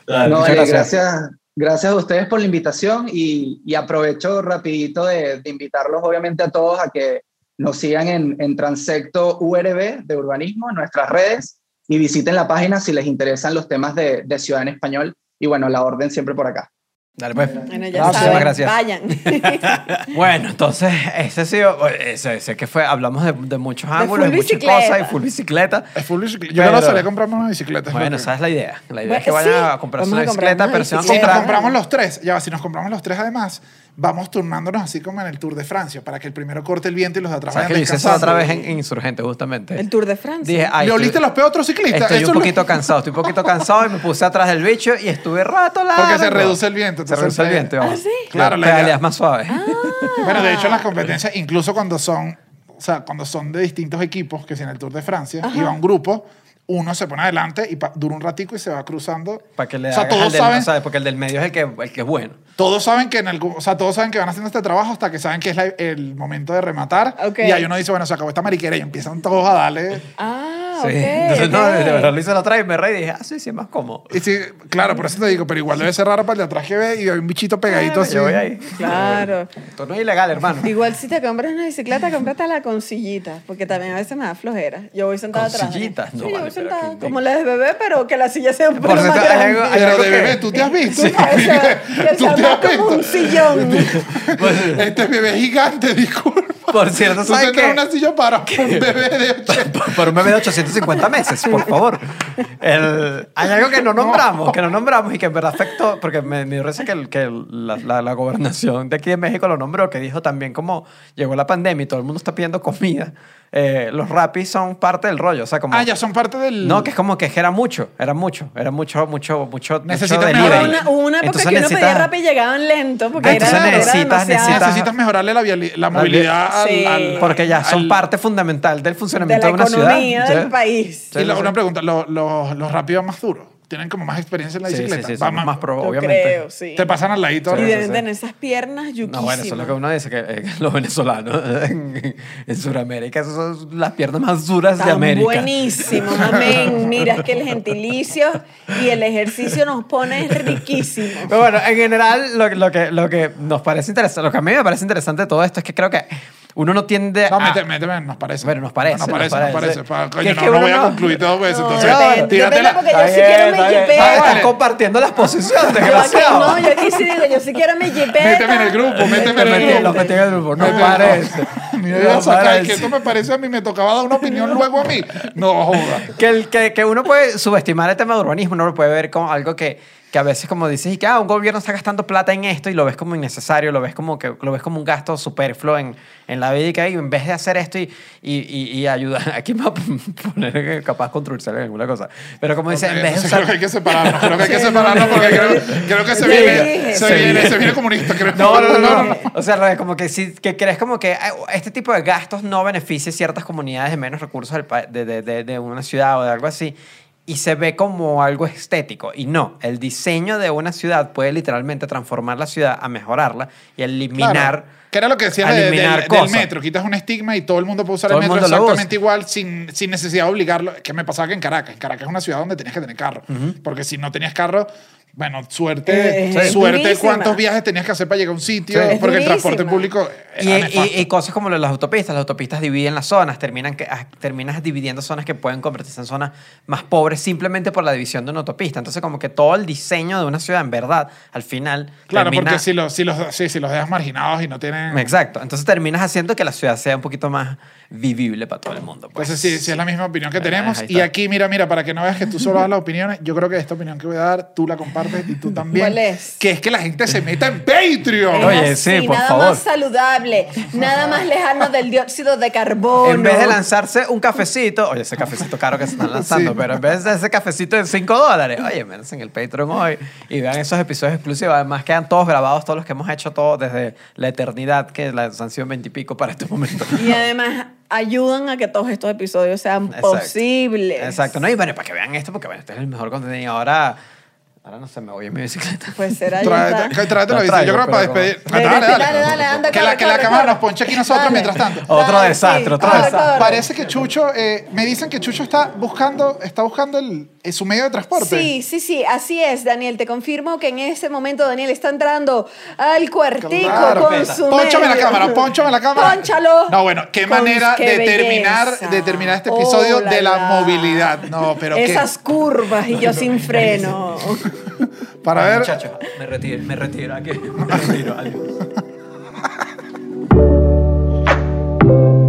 Dale, no, muchas gracias. gracias. Gracias. a ustedes por la invitación y, aprovecho rapidito de, de invitarlos obviamente a todos a que nos sigan en, en Transecto URB de urbanismo en nuestras redes y visiten la página si les interesan los temas de, de ciudad en español y bueno, la orden siempre por acá. Dale, pues. Bueno, ya Gracias. saben, Gracias. vayan. <laughs> Bueno, entonces, ese ha sido, ese, ese que fue, hablamos de, de muchos ángulos, de muchas cosas y full bicicleta. Es full bicicleta. Yo Pero- no salí a comprarme una bicicleta. Bueno, esa es la idea. La idea Bueno, es que vayan sí, a comprarse una a bicicleta, una pero a Si nos compramos los tres, ya si nos compramos los tres además, vamos turnándonos así como en el Tour de Francia, para que el primero corte el viento y los de atrás ¿Sabes que vayan yo hice eso otra vez en, en Insurgente, justamente? El Tour de Francia. Dije, ay, ¿Le estoy- oliste los peores otros ciclistas? Estoy Eso un lo- poquito cansado, estoy un poquito cansado y me puse atrás del bicho y estuve rato largo. Porque se reduce el viento, Se reduce el te- viento. ¿Ah, sí? Claro, la la idea- es más suave. Bueno, de hecho, las competencias, incluso cuando son, o sea, cuando son de distintos equipos, que si en el Tour de Francia, y va un grupo, uno se pone adelante y pa- dura un ratico y se va cruzando. Para que le o sea, todos del- saben, o sea, porque el del medio es el que, el que es bueno. todos saben que en algún, o sea, todos saben que van haciendo este trabajo hasta que saben que es la- el momento de rematar. Ok. Y ahí uno dice, bueno, se acabó esta mariquera y empiezan todos a darle. Ah, Sí. ok. Entonces, no, ok. de verdad lo hice la otra vez y me reí y dije, ah, sí, sí, es más cómodo. Y sí, claro, por eso te digo, pero igual debe ser raro para el de atrás que ve y hay un bichito pegadito Ah, así. Yo voy ahí. Claro. Esto no es ilegal, hermano. Igual si te compras una bicicleta, cómpratela con sillitas, porque también a veces me da flojera. Yo voy sentada ¿Con atrás. sillitas? No, sí, vale, sentada, aquí- como la de bebé, pero que la silla sea un poco más grande. Pero de bebé, ¿tú te has visto? Que <laughs> sea- que ¿Tú te has como un visto? sillón. <laughs> Este bebé gigante, disculpa. Por cierto, Tú ¿sabes tendrás qué? una silla para un bebé de 80. <laughs> Por un bebé de 850 meses, por favor. El- hay algo que no nombramos, que no nombramos y que en verdad afectó, porque me, me risa que, el- que la, la- la gobernación de aquí de México lo nombró, que dijo también como llegó la pandemia y todo el mundo está pidiendo comida. Eh, los rapis son parte del rollo, o sea, como... Ah, ya son parte del. No, que es como que era mucho, era mucho, era mucho, mucho, mucho, Necesitan mucho mejorar una, una época Entonces que uno pedía necesitas- rap y llegaban lento, porque Entonces era, era necesitas- necesitas- Necesitas mejorarle la, la movilidad al, Sí. al- Porque ya son al- parte fundamental del de funcionamiento la de, una economía ciudad. del ¿sí? país. Y la- sí, una sí. pregunta, ¿los, los, los rápidos más duros? ¿Tienen como más experiencia en la Sí, sí, bicicleta? sí, Va son más- más pro, obviamente. creo, sí. Te pasan al ladito. y Sí, deben sí. tener esas piernas yuquísimas. No, bueno, eso es lo que uno dice, que eh, los venezolanos <laughs> en, en Sudamérica, esas son las piernas más duras de América. buenísimos, amén. Mira, es que el gentilicio y el ejercicio nos pone riquísimos. Pero bueno, en general, lo, lo que, lo que nos parece interesante, lo que a mí me parece interesante de todo esto es que creo que uno no tiende No, a... méteme, méteme, nos parece. Bueno, nos parece, Nos nos parece, nos parece. parece. Pa- Que Coño, es no, que no uno voy a no- concluir todo eso. No, Entonces, depende, tíratela. porque yo sí quiero jipeta. Estás compartiendo las posiciones, desgraciado. no, yo aquí sí digo, yo sí quiero mi jipeta. Méteme en el grupo, méteme Te en el grupo. Los metí en el grupo. No parece. <laughs> Mira, ya No saca, parece. que esto me parece a mí, me tocaba dar una opinión luego a mí. No joda. que, el, que, que uno puede subestimar el tema de urbanismo, uno lo puede ver como algo que, que a veces como dices y que ah, un gobierno está gastando plata en esto y lo ves como innecesario, lo ves como, que, lo ves como un gasto superfluo en, en la vida y que "Ay, en vez de hacer esto y, y, y, y ayudar, <laughs> aquí me va a poner capaz construirse en alguna cosa, pero como dice, Ok, en vez de usar... creo que hay que separarnos. Creo que hay que <laughs> separarnos no, porque creo, creo que se viene, se viene, se viene comunista. Creo. No, no, no, no. <laughs> O sea, como que si que crees como que este tipo de gastos no beneficia ciertas comunidades de menos recursos de, de, de, de una ciudad o de algo así y se ve como algo estético. Y no, el diseño de una ciudad puede literalmente transformar la ciudad a mejorarla y eliminar... Claro. Que era lo que decías de- del- eliminar del, cosas. metro. Quitas un estigma y todo el mundo puede usar Todo el metro exactamente igual sin, sin necesidad de obligarlo. Que me pasaba que en Caracas. En Caracas es una ciudad donde tenías que tener carro. Porque si no tenías carro, bueno, suerte, Eh, suerte durísima. cuántos viajes tenías que hacer para llegar a un sitio. Sí. Porque el transporte público Y, era y- nefasto. y cosas como lo de las autopistas. Las autopistas dividen las zonas, terminan que, ah, terminas dividiendo zonas que pueden convertirse en zonas más pobres simplemente por la división de una autopista. Entonces, como que todo el diseño de una ciudad, en verdad, al final. Claro, termina- porque si los, si, los, sí, si los dejas marginados y no tienen... Exacto. Entonces terminas haciendo que la ciudad sea un poquito más vivible para todo el mundo. pues. Entonces, sí, sí es la misma opinión que tenemos. ahí Y aquí, mira, mira, para que no veas que tú solo das las opiniones, yo creo que esta opinión que voy a dar, tú la compartes y tú <laughs> también. ¿Cuál es? Que es que la gente se meta en Patreon. Oye, así, sí, por nada favor. más saludable, nada más lejano del dióxido de carbono. En vez de lanzarse un cafecito, oye, ese cafecito caro que se están lanzando, Sí. pero en vez de ese cafecito de 5 dólares, oye, menos en el Patreon hoy y vean esos episodios exclusivos. Además, quedan todos grabados, todos los que hemos hecho, todos desde la eternidad, que la han sido 20 y pico para este momento. Y además ayudan a que todos estos episodios sean Exacto. posibles. Exacto, ¿no? Y bueno, para que vean esto, porque bueno, este es el mejor contenido. Ahora, ahora no sé, me voy en mi bicicleta. Pues <laughs> será Tráete, tráete la La bici. Yo creo que para despedir. Dale, dale, dale, anda, que la, corre, que la cámara corre. nos ponche aquí nosotros Dale. mientras tanto. Otro Dale, desastre, sí. otro desastre. corre. Parece que Chucho, eh, me dicen que Chucho está buscando, está buscando el, eh, su medio de transporte. Sí, sí, sí, así es, Daniel. Te confirmo que en ese momento Daniel está entrando al cuartico Claro, con peta. su Pónchame la cámara, pónchame la cámara. Pónchalo. No, bueno, qué manera qué de terminar, de terminar este episodio Oh, la, de la, la. movilidad. No, pero qué. Esas curvas y yo <laughs> sin freno. <laughs> Para ver. Muchachos, me retiro, me retiro aquí. <laughs> Me retiro, adiós. <laughs>